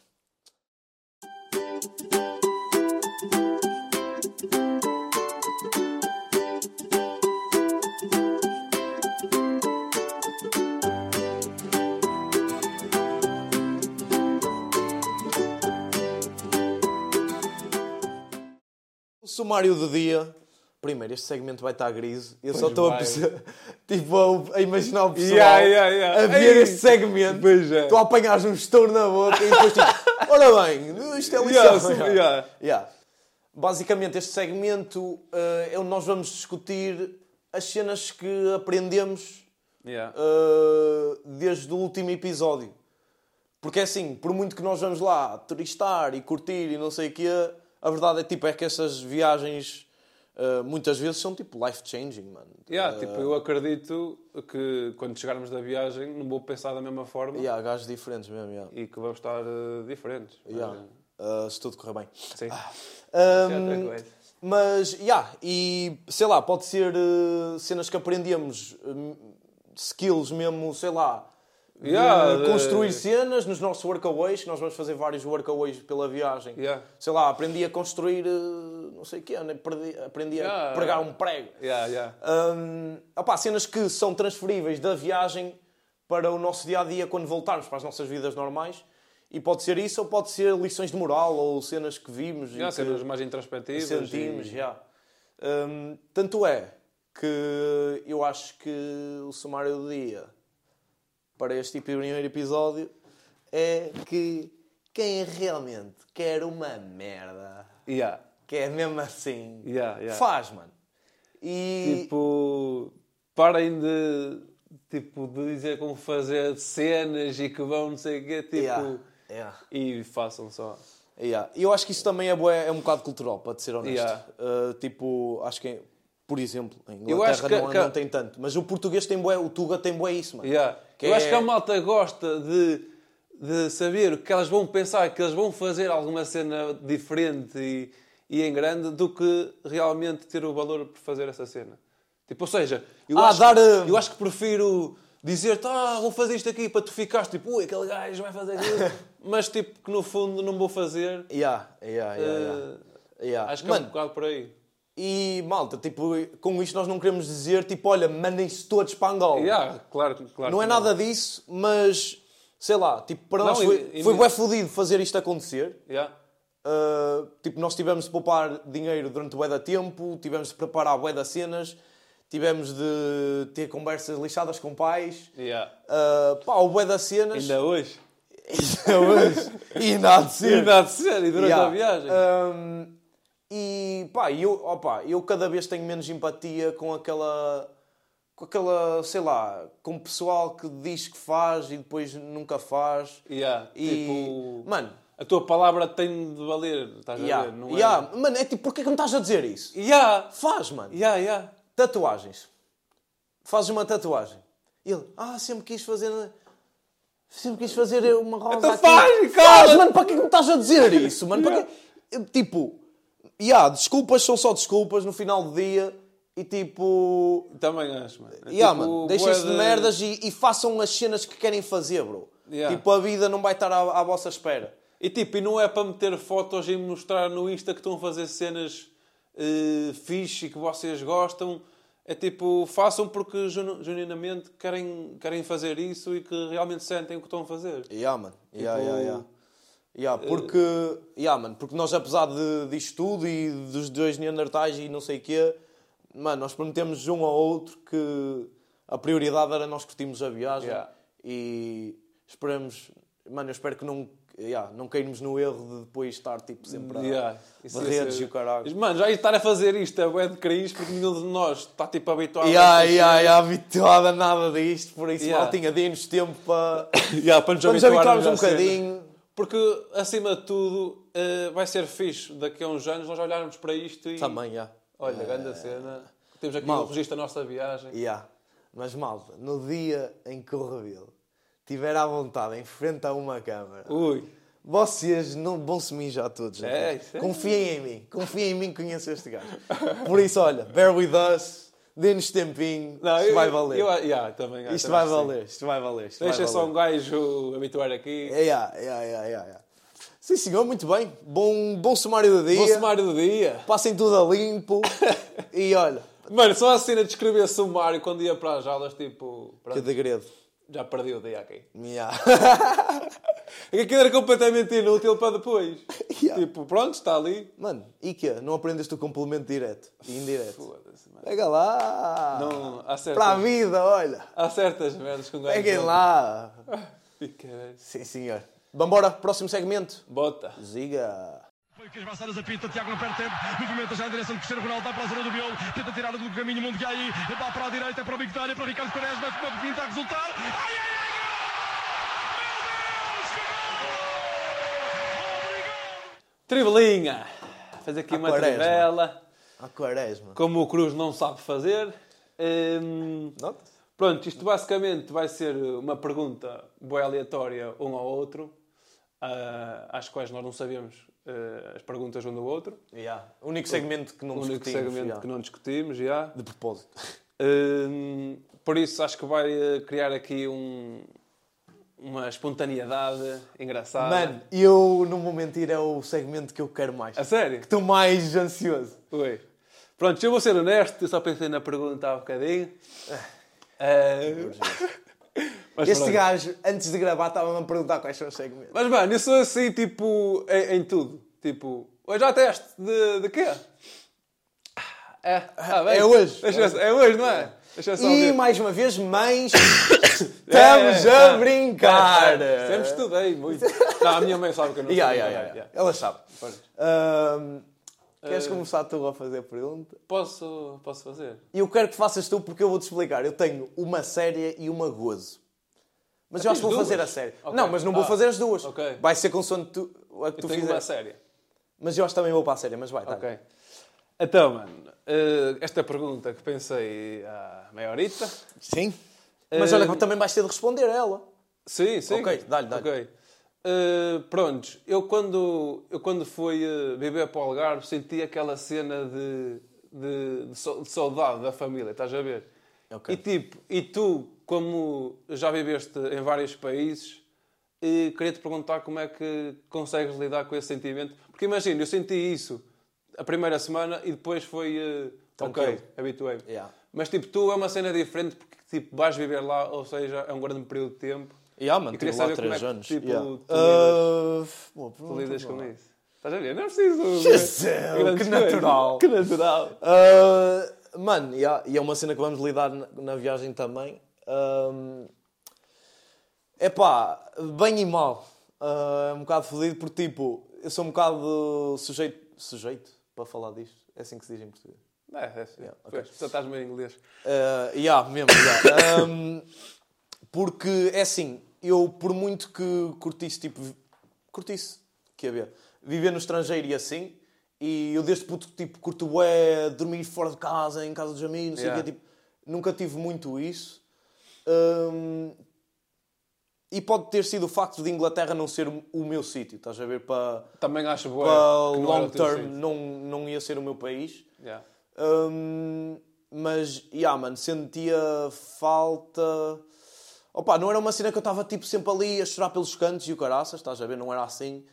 O sumário do dia. Primeiro, este segmento vai estar gris. Eu só Pois estou a, perce- tipo, a, imaginar o pessoal Yeah, yeah, yeah. a ver Ei, este segmento. pois é. Tu a apanhares um estouro na boca e depois tipo, ora bem, isto é lição. Yeah. Basicamente, este segmento eh, é onde nós vamos discutir as cenas que aprendemos uh, desde o último episódio. Porque é assim, por muito que nós vamos lá turistar e curtir e não sei o quê, a verdade é, tipo, é que essas viagens uh, muitas vezes são tipo life-changing, mano. Yeah, Uh, tipo, eu acredito que quando chegarmos da viagem não vou pensar da mesma forma yeah, gajos diferentes mesmo, yeah. e que vamos estar eh, diferentes. Yeah. Uh, se tudo correr bem. Sim. Um, Isso é mas, yeah, e sei lá, pode ser uh, cenas que aprendemos, um, skills mesmo, sei lá, de Yeah, de- construir cenas nos nossos workaways, que nós vamos fazer vários workaways pela viagem. Yeah. Sei lá, aprendi a construir, uh, não sei o quê, né? Perdi- aprendi Yeah. a pregar um prego. Yeah, yeah. Um, opá, cenas que são transferíveis da viagem para o nosso dia a dia quando voltarmos para as nossas vidas normais. E pode ser isso, ou pode ser lições de moral, ou cenas que vimos Yeah, e cenas mais introspectivas. sentimos. e- já. Um, tanto é que eu acho que o sumário do dia para este primeiro episódio é que quem realmente quer uma merda, Yeah. Que é mesmo assim, Yeah, yeah. faz, mano. E Tipo, parem de, tipo, de dizer como fazer cenas e que vão não sei o quê, tipo, Yeah, yeah. e façam só. Yeah. Eu acho que isso também é, bué- é um bocado cultural, para ser honesto. Yeah. Uh, tipo, acho que, por exemplo, em Eu acho Inglaterra que- não, que- não tem tanto. Mas o português tem bué, o Tuga tem bué isso, mano. Yeah. Eu é- acho que a malta gosta de, de saber que elas vão pensar que eles vão fazer alguma cena diferente e, e em grande do que realmente ter o valor por fazer essa cena. Tipo, ou seja, eu, Ah, acho, dar, que, uh, eu acho que prefiro dizer-te, ah, vou fazer isto aqui para tu ficares tipo, ui, aquele gajo vai fazer aquilo, mas tipo, que no fundo não vou fazer. Yeah, yeah, yeah, yeah. Eh, Yeah. Acho que é um Mano, bocado por aí. e malta, tipo, com isto nós não queremos dizer, tipo, olha, mandem-se todos para Angola. Yeah, claro, claro não é nada disso, mas, sei lá, tipo, para Não, nós e- foi, e foi mesmo- bué fodido fazer isto acontecer. Yeah. Uh, tipo, nós tivemos de poupar dinheiro durante o da tempo, tivemos de preparar bué das cenas, tivemos de ter conversas lixadas com pais. Yeah. Uh, pá, o das cenas... Ainda hoje. Ainda hoje. e nada de ser. Ainda há de ser, e durante Yeah. a viagem. Um, e pá, eu, opa, eu cada vez tenho menos empatia com aquela. com aquela, sei lá, com o pessoal que diz que faz e depois nunca faz. Yeah, E. tipo, Mano, a tua palavra tem de valer, estás a yeah, ver? Não yeah, mano, é tipo, porquê que me estás a dizer isso? é... Yeah, Faz, mano. yeah, yeah. Tatuagens. Fazes uma tatuagem. Ele, ah, sempre quis fazer. Sempre quis fazer uma rosa. Então aqui." faz, Faz, cala-te. mano, para que me estás a dizer isso, mano? Para quê? Tipo, yeah, desculpas são só desculpas no final do dia e tipo. Também acho, mano. É Yeah, tipo, mano, deixem-se bué de merdas e, e façam as cenas que querem fazer, bro. Yeah. Tipo, a vida não vai estar à, à vossa espera. E tipo, e não é para meter fotos e mostrar no Insta que estão a fazer cenas uh, fixe e que vocês gostam. É tipo, façam porque genu- genuinamente querem, querem fazer isso e que realmente sentem o que estão a fazer. Yeah, mano. Yeah, Tipo, yeah, yeah. Yeah, porque, yeah, mano, porque nós, apesar de, disto tudo e dos dois Neandertais e não sei o quê, mano, nós prometemos um ao outro que a prioridade era nós curtirmos a viagem Yeah. e esperamos, mano, eu espero que não, yeah, não cairmos no erro de depois estar tipo sempre a Yeah, ia barretes e o caralho. Mano, já estar a fazer isto é bué de cringe porque nenhum de nós está tipo habituado Yeah, a yeah, yeah, habituado a nada disto, por isso Yeah. mal tinha de-nos tempo para, Yeah, para nos para nos habituarmos um bocadinho. Porque, acima de tudo, eh, vai ser fixe daqui a uns anos nós olharmos para isto e... Também, yeah. Olha, grande cena. Temos aqui Mal. o registro da nossa viagem. Yeah. Mas malta, no dia em que o Rebelo estiver à vontade em frente a uma câmara, Ui. vocês não vão se mijar todos. É, isso é. Confiem em mim, confiem em mim que conheço este gajo. Por isso, olha, bear with us, dê-nos tempinho, Não, isto eu- vai valer. Eu, yeah, também, isto também vai que valer, isto vai valer. Isto Deixa vai só um valer. gajo habituar aqui. É, yeah, yeah, yeah, yeah, yeah. Sim, senhor, muito bem. Bom, bom sumário do dia. Bom sumário do dia. Passem tudo a limpo. e olha, Mano, só a cena de escrever sumário quando ia para as aulas, tipo... que Pronto, degredo. Já perdi o dia aqui. Yeah. É aquilo era completamente inútil para depois. Yeah. Tipo, pronto, está ali. Mano, e que Não aprendeste o complemento direto e indireto? Foda-se, mano. Pega lá! Não, há certas, Para a vida, olha! há certas merdas um gajo... Peguem não- lá! Sim, senhor. Vambora, próximo segmento. Bota. Ziga! Foi que as Barçadas apita, Tiago não perde tempo, movimenta já em direção de Cristiano Ronaldo, vai para a zona do miolo, tenta tirar do caminho mundo que aí, vai para a direita, para o Victória, para o Ricardo Quaresma, para pintar resultar. Ai, ai, Tribelinha. Faz aqui uma quaresma. trivela. A quaresma. Como o Cruz não sabe fazer. Hum, pronto, isto basicamente vai ser uma pergunta boa aleatória um ao outro, ah, às quais nós não sabemos ah, as perguntas um do outro. Yeah. O único segmento que não o único discutimos. segmento yeah. que não discutimos, já. De propósito. Hum, por isso acho que vai criar aqui um- uma espontaneidade engraçada. Mano, eu não vou mentir, é o segmento que eu quero mais. A sério? Estou mais ansioso. Ui. Pronto, eu vou ser honesto, eu só pensei na pergunta há um bocadinho. Eh, mas este pronto. gajo, antes de gravar, estava-me a perguntar quais são os segmentos. Mas, mano, eu sou assim, tipo, em, em tudo. Tipo, hoje há teste de, de quê? É, ah, bem. É hoje. Deixa, é hoje, não é? Deixa só E ver. mais uma vez, mães, estamos é, a brincar. é, Sempre estudei muito. Não, a minha mãe sabe que eu não Yeah, sei. yeah, yeah, Ela sabe. Queres começar tu a fazer a pergunta? Posso, posso fazer? E eu quero que faças tu porque eu vou-te explicar. Eu tenho uma séria e uma gozo. Mas eu acho que vou tens fazer a duas? série. Ok. não, mas não vou Ah, fazer as duas. ok. Vai ser consoante tu, a que Eu tu fizeres. uma séria. Mas eu acho que também vou para a série, mas vai, tá. Ok. Então, mano, eh, esta pergunta que pensei há meia horita. Sim. Mas Eh, olha, que também vais ter de responder a ela. Sim, sim. Ok, dá-lhe, dá-lhe. Ok. Eh, prontos, eu quando, eu quando fui eh, viver para o Algarve senti aquela cena de, de, de sau- de saudade da família, estás a ver? Ok. E tipo, e tu, como já viveste em vários países, eh, queria-te perguntar como é que consegues lidar com esse sentimento. Porque imagina, eu senti isso a primeira semana e depois foi... eh, ok, habituei-me. Yeah. Mas tipo, tu é uma cena diferente porque tipo, vais viver lá, ou seja, é um grande período de tempo. Yeah, mano, E queria saber como três é que, anos. tipo, Yeah. tu lidas não. com isso. Estás a ver? Não é preciso. Jesus, que natural. Que natural. Ah, mano, yeah, e é uma cena que vamos lidar na, na viagem também. É pá, bem e mal. Ah, é um bocado fodido porque, tipo, eu sou um bocado sujeito. Sujeito para falar disto? É assim que se diz em português. É, é assim. Yeah, ok. Pois, só estás meio em inglês. Uh, yeah, mesmo, yeah. Um, porque é assim, eu por muito que curtisse, tipo, curtisse, que ia ver, viver no estrangeiro e assim, e eu desde puto, tipo, curto bué, dormir fora de casa, em casa dos amigos, não sei o Yeah. quê, tipo, nunca tive muito isso. Um, e pode ter sido o facto de Inglaterra não ser o meu sítio, estás a ver, para, Também acho boa. para long term não, não ia ser o meu país. Yeah. Hum, mas, yeah, mano, sentia falta. Opa, não era uma cena que eu estava tipo sempre ali a chorar pelos cantos e o caraças, estás a ver? Não era assim.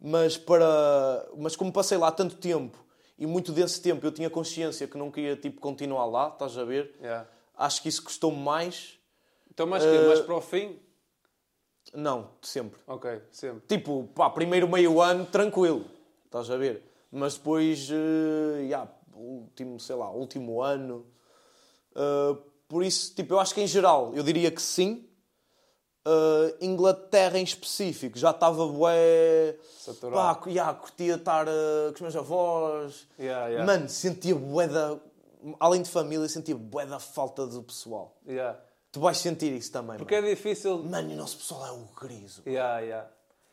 Mas para. Mas como passei lá tanto tempo e muito desse tempo eu tinha consciência que não queria tipo, continuar lá, estás a ver? Yeah. Acho que isso custou-me mais. Então, mais que Eh, mais para o fim? Não, sempre. Ok, sempre. Tipo, pá, primeiro meio ano, tranquilo, estás a ver? Mas depois, eh, yeah, último, sei lá, último ano. eh, por isso, tipo, eu acho que em geral, eu diria que sim. Eh, Inglaterra em específico, já estava bué... Saturado. Pá, yeah, curtia estar eh, com os meus avós. Yeah, yeah. Mano, sentia bué da... Além de família, sentia bué da falta do pessoal. Yeah. Tu vais sentir isso também, Porque mano. é difícil. Mano, e o nosso pessoal é o griso. Yeah, yeah.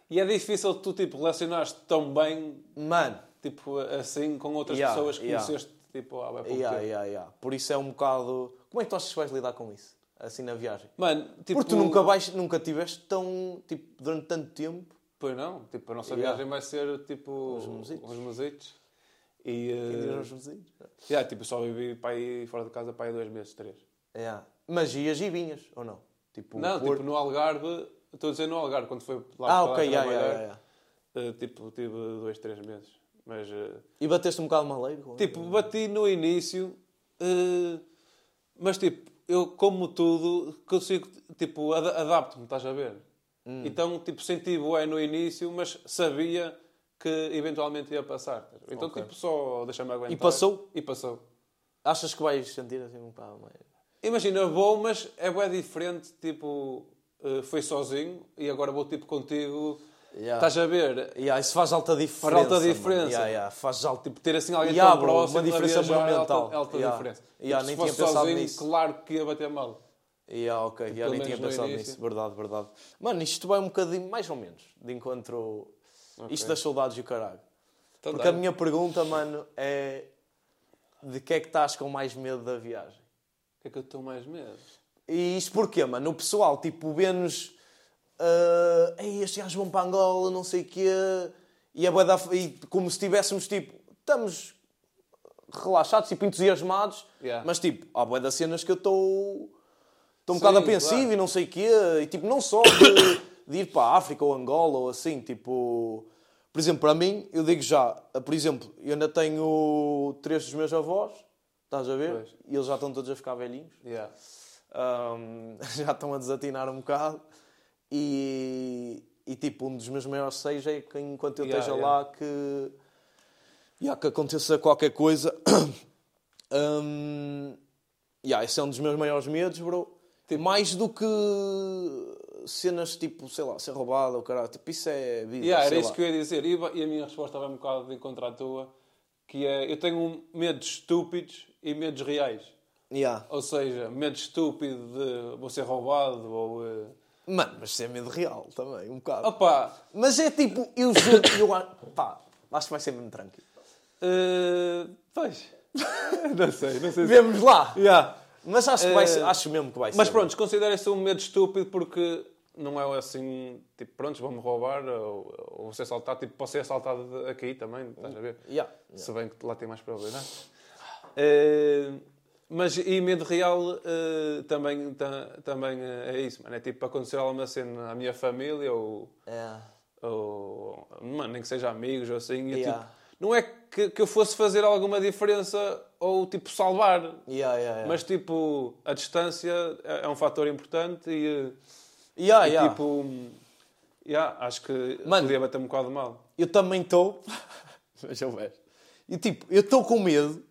E é difícil tu, tipo, relacionares-te tão bem, Mano, tipo, assim, com outras Yeah, pessoas que yeah. conheceste, tipo, há bem pouco Yeah, tempo. yeah, yeah. Por isso é um bocado. Como é que tu achas que vais lidar com isso? Assim na viagem? Mano, tipo... Porque tu nunca vais, nunca tiveste tão. Tipo, durante tanto tempo. Pois não. Tipo, a nossa Yeah. viagem vai ser, tipo... Uns musitos. Uns musitos. E... eh, Quem diz aos vizinhos? yeah, tipo, só vivi para ir fora de casa para aí dois meses, três. Yeah. Mas ias e vinhas, ou não? Tipo, Não, Porto- tipo, no Algarve... Estou a dizer no Algarve, quando foi lá Ah, para ok, yeah, trabalhar, yeah, yeah. eh, tipo, tive dois, três meses. Mas... eh, E bateste um bocado maleiro? Tipo, bati no início, eh, mas tipo, eu como tudo, consigo, tipo, ad- adapto-me, estás a ver? Hum. Então, tipo, senti bué no início, mas sabia que eventualmente ia passar. Então, Ok. tipo, só deixa-me aguentar. E passou? E passou. Achas que vais sentir assim um bocado mais. Imagina, vou, mas é bué diferente, tipo, eh, foi sozinho e agora vou, tipo, contigo, Yeah. estás a ver? Yeah, isso faz alta diferença. alta mano. diferença. Yeah, yeah, faz alta. Tipo, ter assim alguém Yeah, tão bro, próximo uma diferença é monumental. alta, alta Yeah. diferença. Yeah, Tipo, nem se fosse sozinho, nisso. claro que ia bater mal. Yeah, ok, yeah, pelo nem tinha pensado nisso. Verdade, verdade. Mano, isto vai um bocadinho, mais ou menos, de encontro. Isto das saudades e o caralho. Então Porque dá. a minha pergunta, mano, é. De que é que estás com mais medo da viagem? É que eu estou mais medo? E isto porquê, mano? O pessoal, tipo, vê-nos. ah, Ei, estes gajos vão para Angola, não sei o quê. E, é bué da- e como se estivéssemos, tipo, estamos relaxados, tipo, entusiasmados. Yeah. Mas, tipo, há bué das cenas que eu estou. Estou um Sim, bocado apreensivo claro. e não sei o quê. E, tipo, não só de, de ir para a África ou Angola ou assim, tipo... Por exemplo, para mim, eu digo já, por exemplo, eu ainda tenho três dos meus avós, estás a ver? Pois. E eles já estão todos a ficar velhinhos. Yeah. Um, já estão a desatinar um bocado e, e tipo um dos meus maiores desejos é que enquanto eu Yeah, esteja yeah. lá que, yeah, que aconteça qualquer coisa um, yeah, esse é um dos meus maiores medos bro mais do que cenas tipo sei lá ser roubado ou caralho tipo isso é vida Yeah, era isso lá. que eu ia dizer. E, a minha resposta vai um bocado de encontrar a tua, que é, eu tenho medos estúpidos e medos reais. Yeah. Ou seja, medo estúpido de vou ser roubado ou... eh, mano mas isso é medo real também um bocado Opa! mas é tipo eu juro eu, pá, acho que vai ser mesmo tranquilo eh, pois. não sei, não sei se... vemos lá Yeah. Mas acho, que vai Eh, ser, acho mesmo que vai ser. Mas pronto, considera isso um medo estúpido porque não é assim, tipo, pronto, vão-me roubar ou, ou vou ser assaltado. Tipo, posso ser assaltado aqui também, estás a ver? Yeah, Se bem que lá tem mais probabilidade. Eh, mas e medo real eh, também, ta- também eh, é isso, mano. É tipo acontecer alguma cena à minha família ou, É. ou mano, nem que seja amigos ou assim. eu, Yeah. tipo, não é que, que eu fosse fazer alguma diferença ou tipo salvar, Yeah, mas tipo a distância é, é um fator importante e, e, tipo yeah, acho que Mano. podia bater um bocado mal. Eu também estou. Mas eu vejo. E tipo, eu estou com medo.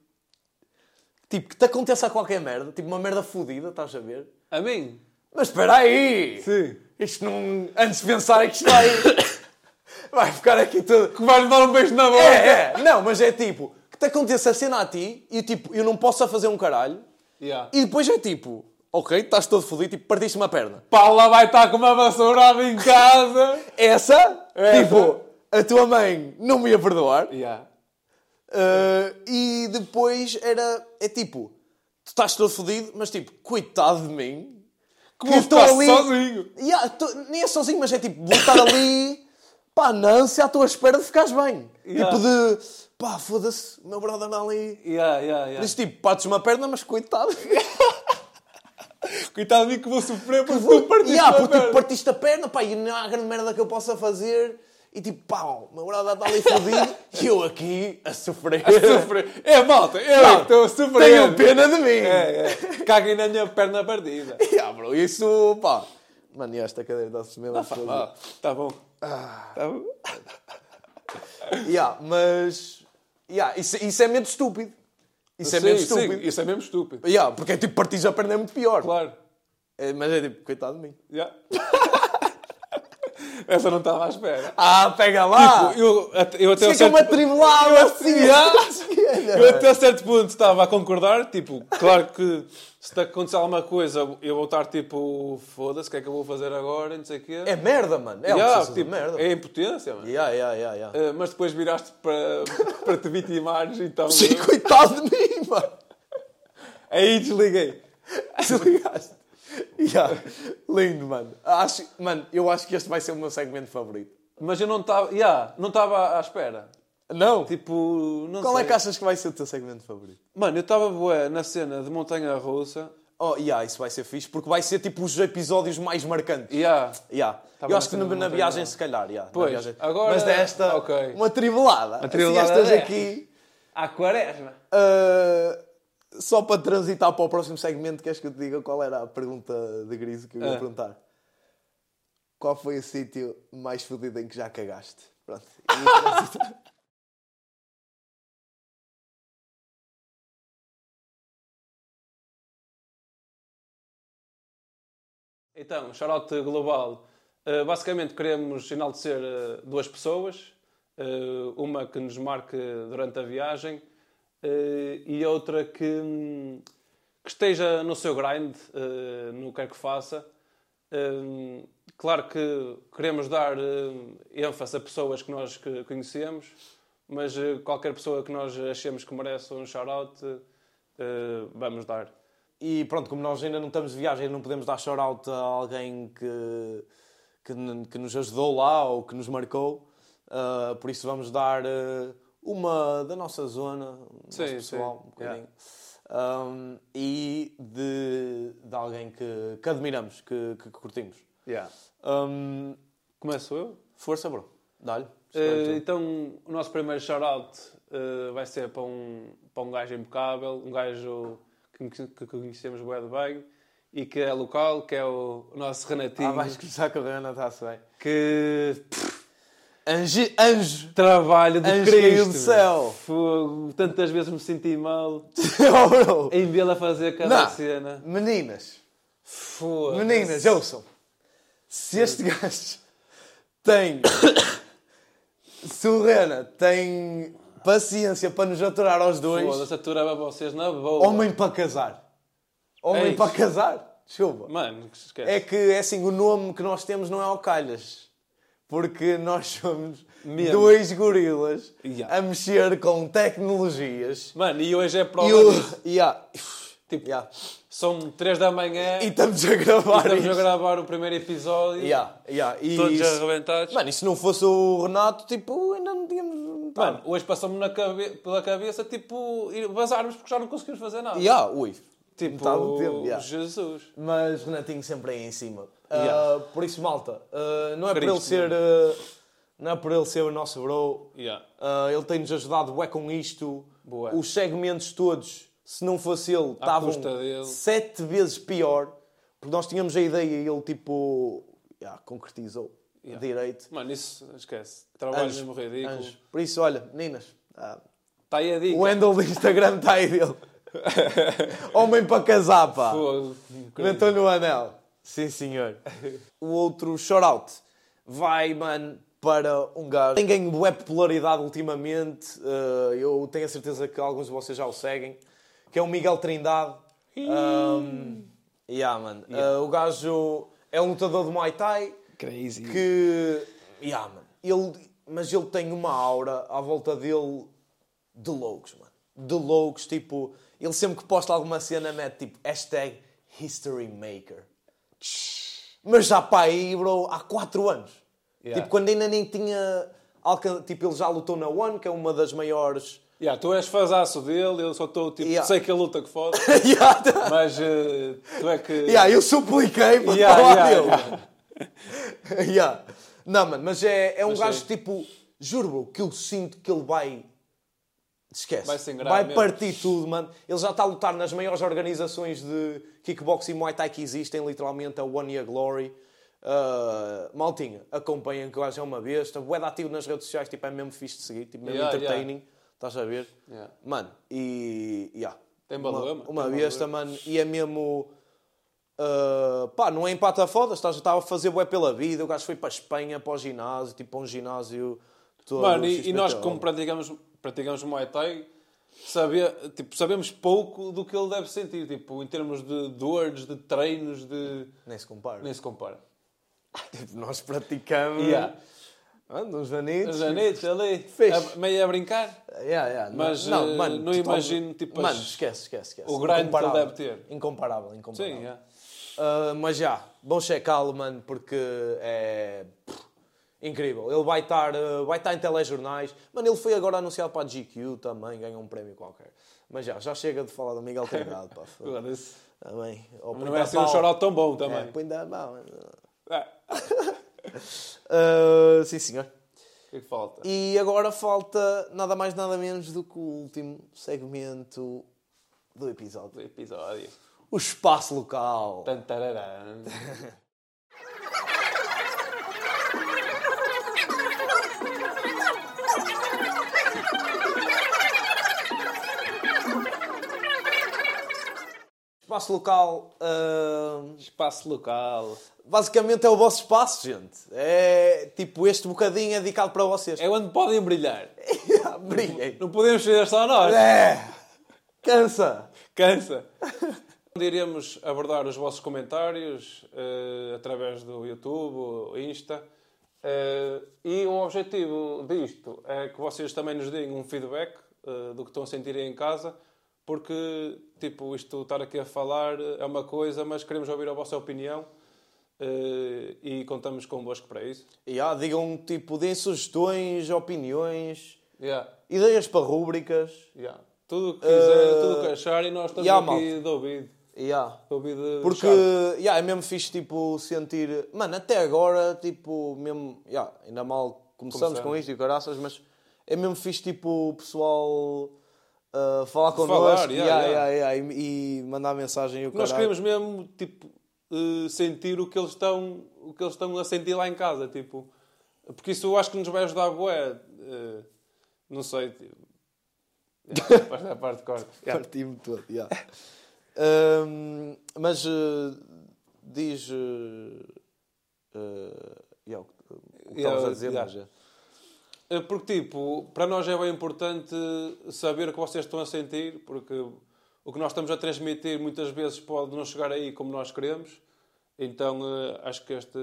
Tipo, que te aconteça qualquer merda. Tipo, uma merda fodida, estás a ver? A mim? Mas espera aí! Sim. Isto não. Antes de pensar que isto vai. vai ficar aqui tudo. Que vai-lhe dar um beijo na boca. É, é! Não, mas é tipo. Que te aconteça a cena a ti e tipo, eu não posso a fazer um caralho. Yeah. E depois é tipo. Ok, estás todo fodido, tipo, partiste uma perna. Paula vai estar com uma vassourada em casa. Essa, Essa. tipo, a tua mãe não me ia perdoar. yeah. Uh, e depois era, é tipo, tu estás todo fodido, mas tipo, coitado de mim. Que vou ficar sozinho. Yeah, tô- nem é sozinho, mas é tipo, vou estar ali, pá, na ânsia à tua espera de ficares bem. Yeah. Tipo de, pá, foda-se, meu brother anda ali. Yeah, yeah, yeah. isso, tipo, partes uma perna, mas coitado. Coitado de mim que vou sofrer porque tu partiste yeah, a porque perna. partiste a perna, pá, e não há grande merda que eu possa fazer. E tipo, pau, meu brother está ali fodido e eu aqui a sofrer. Sofrer. É, malta, eu Não, é estou a sofrer. Tenham pena de mim. É, é. Caguem na minha perna partida. Yeah, bro, isso, pá. Mano, e esta cadeira mesmo a fazer. Ah, tá bom. Tá bom. Yeah, mas. Yeah, isso, isso é menos estúpido. Isso é Sim, menos sim, estúpido. isso é mesmo estúpido. Yeah, porque é tipo, partir a perna é muito pior. Claro. É, mas é tipo, coitado de mim. Já. Essa não estava à espera. Ah, pega lá! Tipo, eu, eu até ao Fica uma certo- tribulada assim. Eu até a certo ponto estava a concordar, tipo, claro que se te acontecer alguma coisa, eu vou estar tipo, foda-se, o que é que eu vou fazer agora, não sei o quê. É merda, mano. É Yeah, tipo, merda. É impotência, mano. Yeah, yeah, yeah, yeah. Eh, mas depois viraste para, para te vitimares, então Sim, coitado de mim, mano. aí desliguei. Desligaste. Yeah. Lindo, mano. Acho, mano, eu acho que este vai ser o meu segmento favorito. Mas eu não estava, yeah, não estava à espera. Não? Tipo, não Qual sei. é que achas que vai ser o teu segmento favorito? Mano, eu estava na cena de Montanha Russa. Oh, yeah, isso vai ser fixe, porque vai ser tipo os episódios mais marcantes. Yeah. Yeah. Tava Eu acho que na na, viagem, se calhar. Yeah, na Pois, viagem. agora- Mas desta, ok. uma tribulada. Uma tribulada Assim, estas é. aqui, À quaresma. ah, só para transitar para o próximo segmento, queres que eu te diga qual era a pergunta de Grise que eu ia Ah. perguntar? Qual foi o sítio mais fodido em que já cagaste? Pronto. Então, shoutout global. Uh, basicamente queremos enaltecer uh, duas pessoas. Uh, uma que nos marque durante a viagem e outra que, hum, que esteja no seu grind, uh, no que quer que faça. Um, claro que queremos dar ênfase a pessoas que nós conhecemos, mas qualquer pessoa que nós achemos que merece um shout-out, vamos dar. E pronto, como nós ainda não estamos de viagem, não podemos dar shout-out a alguém que, que, que nos ajudou lá ou que nos marcou. Por isso vamos dar uma da nossa zona, um Sim, nosso pessoal, sim. um bocadinho. Um, e de, de alguém que, que admiramos, que, que curtimos. Yeah. Um, Começo eu? força, bro. Dá-lhe. Tu. então, o nosso primeiro shout-out eh, vai ser para um, para um gajo impecável, um gajo que, que, conhecemos bem e que é local, que é o, o nosso Renatinho, ah, vais começar com a Ana, está-se bem. que Anjo, anjo. trabalho de Anjo Cristo. do céu. Fogo. Tantas vezes me senti mal Oh, em vê-la fazer cada Não. cena. Meninas, Fogo. Meninas, ouçam. Se este gajo tem. Se o Rena tem paciência para nos aturar aos dois, Foda-se, aturava vocês na boa. homem para casar. Homem Eis. para casar. Desculpa. Mano, esquece. É que é assim, o nome que nós temos não é o Calhas. Porque nós somos Mesmo. dois gorilas Yeah. a mexer com tecnologias. Mano, e hoje é prova E, disso. yeah. Tipo, Yeah. São 3 da manhã e estamos a gravar estamos isto. a gravar o primeiro episódio. Yeah, yeah. E Todos isso- arrebentados. Mano, e se não fosse o Renato, tipo, ainda não tínhamos. Mano, hoje passou-me na cabe- pela cabeça, tipo, vazarmos porque já não conseguimos fazer nada. Yeah, ui. Tipo, tempo, yeah. Jesus. Mas Renatinho sempre aí em cima. Yeah. Ah, por isso, malta, ah, não é por ele Cristo, ser. ah, não é por ele ser o nosso bro. Yeah. Ah, ele tem-nos ajudado bué com isto. Bué. Os segmentos todos, se não fosse ele, estavam sete vezes pior. Porque nós tínhamos a ideia e ele, tipo, yeah, concretizou Yeah. direito. Mano, isso esquece. Trabalho Anjo, mesmo ridículo. anjo. Por isso, olha, meninas, ah, Está aí a dica. o handle do Instagram está aí dele. Homem para casar, pá. Comentou no anel. Sim, senhor. O outro shout-out vai, mano, para um gajo. Tem ganho bué popularidade ultimamente. eh, eu tenho a certeza que alguns de vocês já o seguem. Que é o Miguel Trindade. Um, yeah, mano. Eh, o gajo é um lutador de Muay Thai Crazy. que... Yeah, mano. Ele, mas ele tem uma aura à volta dele de loucos, mano. De loucos, tipo... Ele sempre que posta alguma cena mete tipo hashtag History Maker. Mas já pá aí, bro, há 4 anos. Yeah. Tipo, quando ainda nem tinha... alcan- Tipo, ele já lutou na One, que é uma das maiores... Yeah, tu és fazaço dele, eu só estou tipo, Yeah. sei que ele luta que foda, yeah, mas eh, tu é que. yeah, eu supliquei para Yeah, falar yeah, dele. Yeah. Não, mano, mas é, é um Mas gajo sei. tipo, juro, bro, que eu sinto que ele vai. Esquece. Vai Vai mesmo. partir tudo, mano. Ele já está a lutar nas maiores organizações de kickboxing e muay thai que existem, literalmente a One Year Glory. Uh, maltinha, acompanhem que o gajo é uma besta. Bué ativo nas redes sociais, tipo, é mesmo fixe de seguir, tipo, mesmo Yeah, entertaining. Estás a ver? Yeah. Mano, e. Yeah. Tem valor, uma, mano, uma besta, mano. E é mesmo. uh, pá, não é empata foda, estás estava a fazer bué pela vida. O gajo foi para a Espanha, para o ginásio, tipo, para um ginásio. todo Mano, e, e nós, como praticamos, praticamos Muay Thai, saber, tipo, sabemos pouco do que ele deve sentir, tipo, em termos de dores, de treinos, de. Nem se compara. Nem se compara. Tipo, nós praticamos. Yeah. Ando, uns anitos. Os anetes ali, Fixe. a- meio a brincar. Yeah, yeah. Mas, não, eh, mano, não imagino, tipo, Mano, esquece, esquece, esquece. o grind que ele deve ter. Incomparável, incomparável. Sim, é. Uh, mas já, bom checá-lo, mano, porque é pff, incrível. Ele vai estar, uh, vai estar em telejornais. Mano, ele foi agora anunciado para a GQ também, ganhou um prémio qualquer. Mas já, já chega de falar do Miguel Trindade, pá. Também. Ou Não é assim um shout tão bom É, também. põe da mão. É. Uh, sim, senhor. O que é que falta? E agora falta nada mais nada menos do que o último segmento do episódio. Do episódio. O espaço local. Tantararã. Espaço local, uh, Espaço local. basicamente é o vosso espaço, gente. É tipo, este bocadinho é dedicado para vocês. É onde podem brilhar. Brilhem. Não podemos ser só nós. É! Cansa! Cansa. Iremos abordar os vossos comentários eh, através do YouTube, ou Insta. Eh, e o objetivo disto é que vocês também nos deem um feedback eh, do que estão a sentir aí em casa, porque, tipo, isto estar aqui a falar é uma coisa, mas queremos ouvir a vossa opinião eh, e contamos convosco para isso. E ah, digam, tipo, deem sugestões, opiniões, Yeah, ideias para rúbricas. yeah. Tudo o que quiser, Eh, tudo o que acharem, nós estamos yeah, aqui de ouvido. E ah, De ouvido Porque, chato. yeah, é mesmo fixe, tipo, sentir... Mano, até agora, tipo, mesmo... Yeah, ainda mal começamos, Começamos. com isto e caraças, mas é mesmo fixe, tipo, o pessoal uh, falar connosco Falar, yeah, yeah, yeah. e, e mandar mensagem o Nós queremos mesmo, tipo, eh, sentir o que eles estão, o que eles estão a sentir lá em casa, tipo, porque isso eu acho que nos vai ajudar bué. eh, não sei, tipo, yeah, parte corte. Yeah. Parti-me todo, yeah. Mas uh, diz... Uh, uh, yeah, o que- estavas a dizer, mas... Eh, Porque, tipo, para nós é bem importante saber o que vocês estão a sentir, porque o que nós estamos a transmitir muitas vezes pode não chegar aí como nós queremos. Então, eh, acho que este,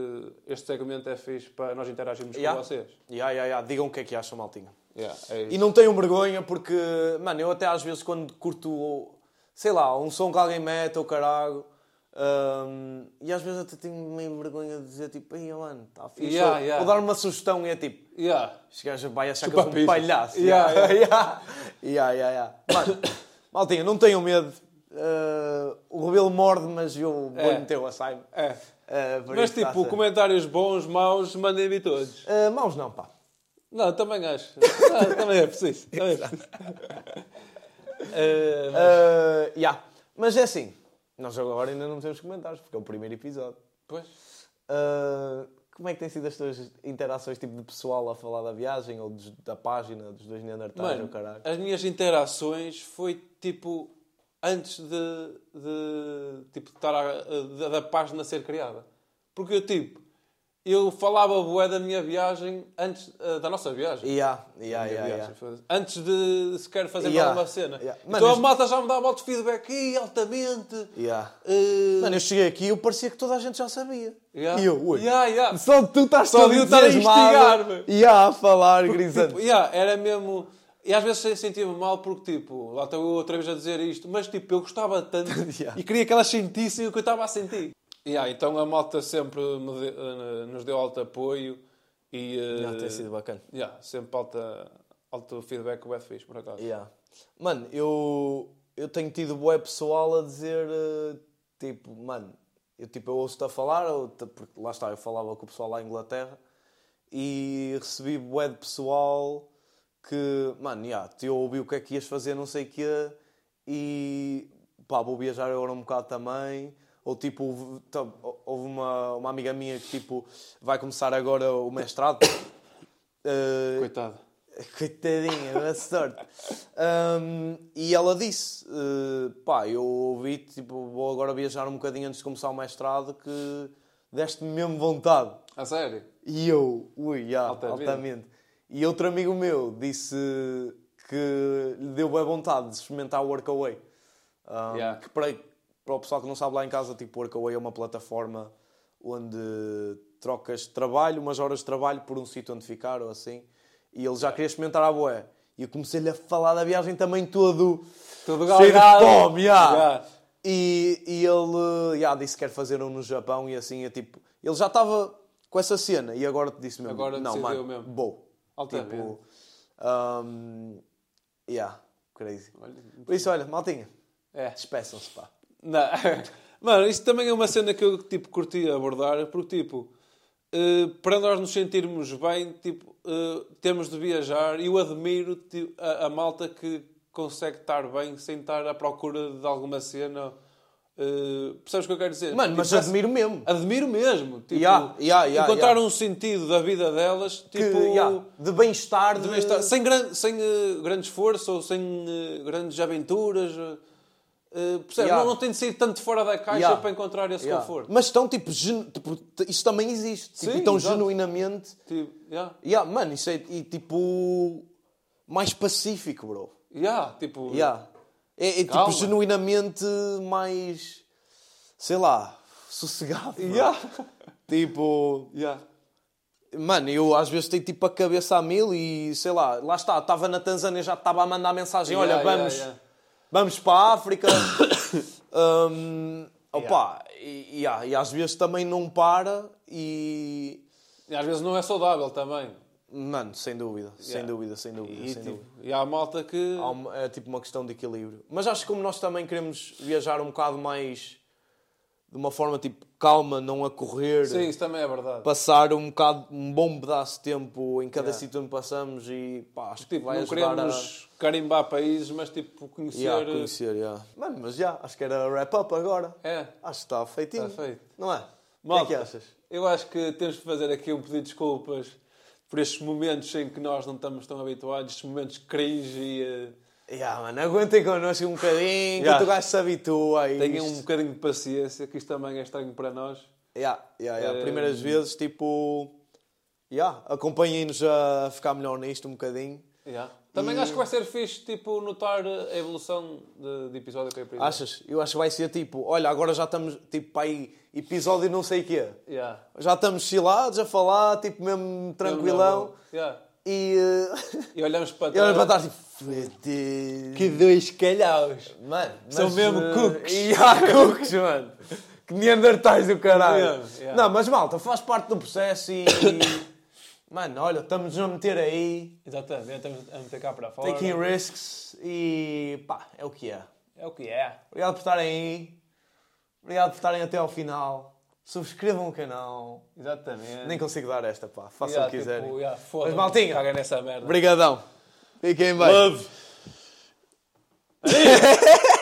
este segmento é fixe para nós interagirmos Yeah. com vocês. Yeah, yeah, yeah. Digam o que é que acham, maltinha. Yeah, é E não tenham vergonha porque, mano, eu até às vezes quando curto, sei lá, um som que alguém mete ou caralho, hum, e às vezes até tenho meio vergonha de dizer tipo, ei, mano, está fixe. Yeah, ou, yeah. ou dar uma sugestão e é tipo, Yeah. este gajo vai achar que eu sou um palhaço. Yeah, yeah, yeah, yeah, yeah. Mano, maltinha, não tenham medo. Uh, o rebelo morde, mas eu vou É. meter o açaime. É. Uh, Mas tá tipo, comentários bons, maus, mandem-me todos. Uh, maus não, pá. Não, também acho. Não, também é preciso. Também é preciso. Eh, Uh, yeah. Mas é assim, nós agora ainda não temos comentários, porque é o primeiro episódio. pois. Uh, como é que têm sido as tuas interações tipo, de pessoal a falar da viagem ou dos- da página dos dois Neandertais ou caralho? as minhas interações foi tipo antes de, de tipo estar a- de- da página ser criada. Porque eu tipo, eu falava bué da minha viagem antes eh, da nossa viagem. Yeah, yeah, yeah, viagem, yeah. Antes de sequer fazer Yeah, alguma cena. yeah. Então Mano, a este- malta já me dava alto feedback "Ih, altamente. Yeah. Eh, Mano, eu cheguei aqui e eu parecia que toda a gente já sabia. yeah. E eu, ui. Yeah, yeah. Só tu estás Só de eu estar a entusiasmado. instigar-me. Yeah, a falar, grisante. Tipo, yeah, era mesmo. E às vezes sentia-me mal porque, tipo, lá estou eu outra vez a dizer isto, mas tipo, eu gostava tanto Yeah. e queria que elas sentissem o que eu estava a sentir. Yeah, então a malta sempre de- eh, nos deu alto apoio e. eh, Yeah, tem sido bacana. yeah, sempre alta, alto feedback, o fixe, por acaso. Yeah. Mano, eu, eu tenho tido bué pessoal a dizer, eh, tipo, mano, eu, tipo, eu ouço-te a falar, ou porque lá está, eu falava com o pessoal lá em Inglaterra, e recebi bué de pessoal que, mano, yeah, eu ouvi o que é que ias fazer, não sei o quê, e pá, vou viajar agora um bocado também. Ou tipo, houve- tá- houve uma, uma amiga minha que tipo vai começar agora o mestrado. Eh, Coitado. Coitadinha, boa sorte. Um, e ela disse: eh, pá, eu ouvi, tipo, vou agora viajar um bocadinho antes de começar o mestrado, que deste-me mesmo vontade. A sério? E eu, ui, já, Altamente. altamente. E outro amigo meu disse que lhe deu bem vontade de experimentar o Workaway. Um, Yeah. Que para, para o pessoal que não sabe lá em casa, tipo, o Workaway é uma plataforma onde trocas trabalho, umas horas de trabalho por um sítio onde ficar ou assim. E ele já queria experimentar a boé. E eu comecei-lhe a falar da viagem também todo, Todo cheio de fome, já. Yeah. E, e ele já disse que quer fazer um no Japão e assim, é tipo... Ele já estava com essa cena e agora te disse mesmo, Agora não, mano, mesmo. vou. Altamente. Tipo, um, yeah, crazy. Olha, Por isso, olha, maltinha, É. despeçam-se, pá. Não. Mano, isto também é uma cena que eu tipo, curti abordar, porque tipo, eh, para nós nos sentirmos bem, tipo, eh, temos de viajar e eu admiro tipo, a, a malta que consegue estar bem sem estar à procura de alguma cena. Eh, percebes o que eu quero dizer? Mano, Tipo, mas admiro mesmo. Admiro mesmo. Tipo, Yeah, yeah, yeah, encontrar um sentido da vida delas, Que, tipo, yeah, de bem-estar, de de... bem-estar, sem, gran, sem eh, grande esforço ou sem grandes aventuras. Eh, percebes? Yeah. Não, não tem de sair tanto fora da caixa Yeah. para encontrar esse Yeah. conforto. Mas estão, tipo, genu... tipo, isso também existe. Tipo, Sim, estão exato. genuinamente... Tipo, yeah. Yeah, mano, isso é, e, tipo, mais pacífico, bro. Yeah, tipo, Yeah. É, é tipo, genuinamente mais, sei lá, sossegado. Yeah. Tipo, Yeah. mano, eu às vezes tenho tipo a cabeça a mil e sei lá, lá está, estava na Tanzânia, já estava a mandar mensagem: olha, vamos. Vamos para a África. Hum, opa, e, yeah, e às vezes também não para e. E às vezes não é saudável também. Mano, sem dúvida, sem Yeah. dúvida, sem dúvida, E, sem tipo, dúvida. e há malta que. Há uma- é tipo uma questão de equilíbrio. Mas acho que como nós também queremos viajar um bocado mais de uma forma tipo calma, não a correr, Sim, isso também é verdade. passar um bocado, um bom pedaço de tempo em cada Yeah. sítio onde passamos e pá, acho que Tipo, vai não queremos carimbar países, mas tipo, a conhecer. yeah, conhecer. Yeah. Mano, mas já, acho que era wrap up agora. É. Acho que está feitinho. Está feito. Não é? O que é Malta, que achas? Eu acho que temos de fazer aqui um pedido de desculpas por estes momentos em que nós não estamos tão habituados, estes momentos cringe e. eh, Yeah, mano, aguentem connosco um bocadinho, Yeah. que o gajo se habitua a Tenham um isto. bocadinho de paciência, que isto também é estranho para nós. Yeah, yeah, yeah. Eh, Primeiras vezes, tipo... Yeah, acompanhem-nos a ficar melhor nisto um bocadinho. Yeah. Também E- acho que vai ser fixe, tipo, notar a evolução de, de episódio para episódio. Achas? Eu acho que vai ser tipo... Olha, agora já estamos, tipo, para aí, episódio não sei o quê. Yeah. Já estamos chilados a falar, tipo, mesmo tranquilão. Yeah. E... E olhamos para E olha para trás. trás, tipo... "Foda-se." Que dois calhaus. Mano, São mesmo eh, cooks. E há cooks, mano. Que neandertais do caralho. Yeah. Não, mas malta, faz parte do processo e... mano, olha, estamos a meter aí. Exatamente, estamos a meter cá para fora. Taking risks e pá, é o que é. É o que é. Obrigado por estarem aí. Obrigado por estarem até ao final. Subscrevam o canal. Exatamente. Nem consigo dar esta, pá. Façam o que quiserem. Tipo, yeah, foda-se, Mas, maltinha. caga nessa merda. Obrigadão. Fiquem bem. Love.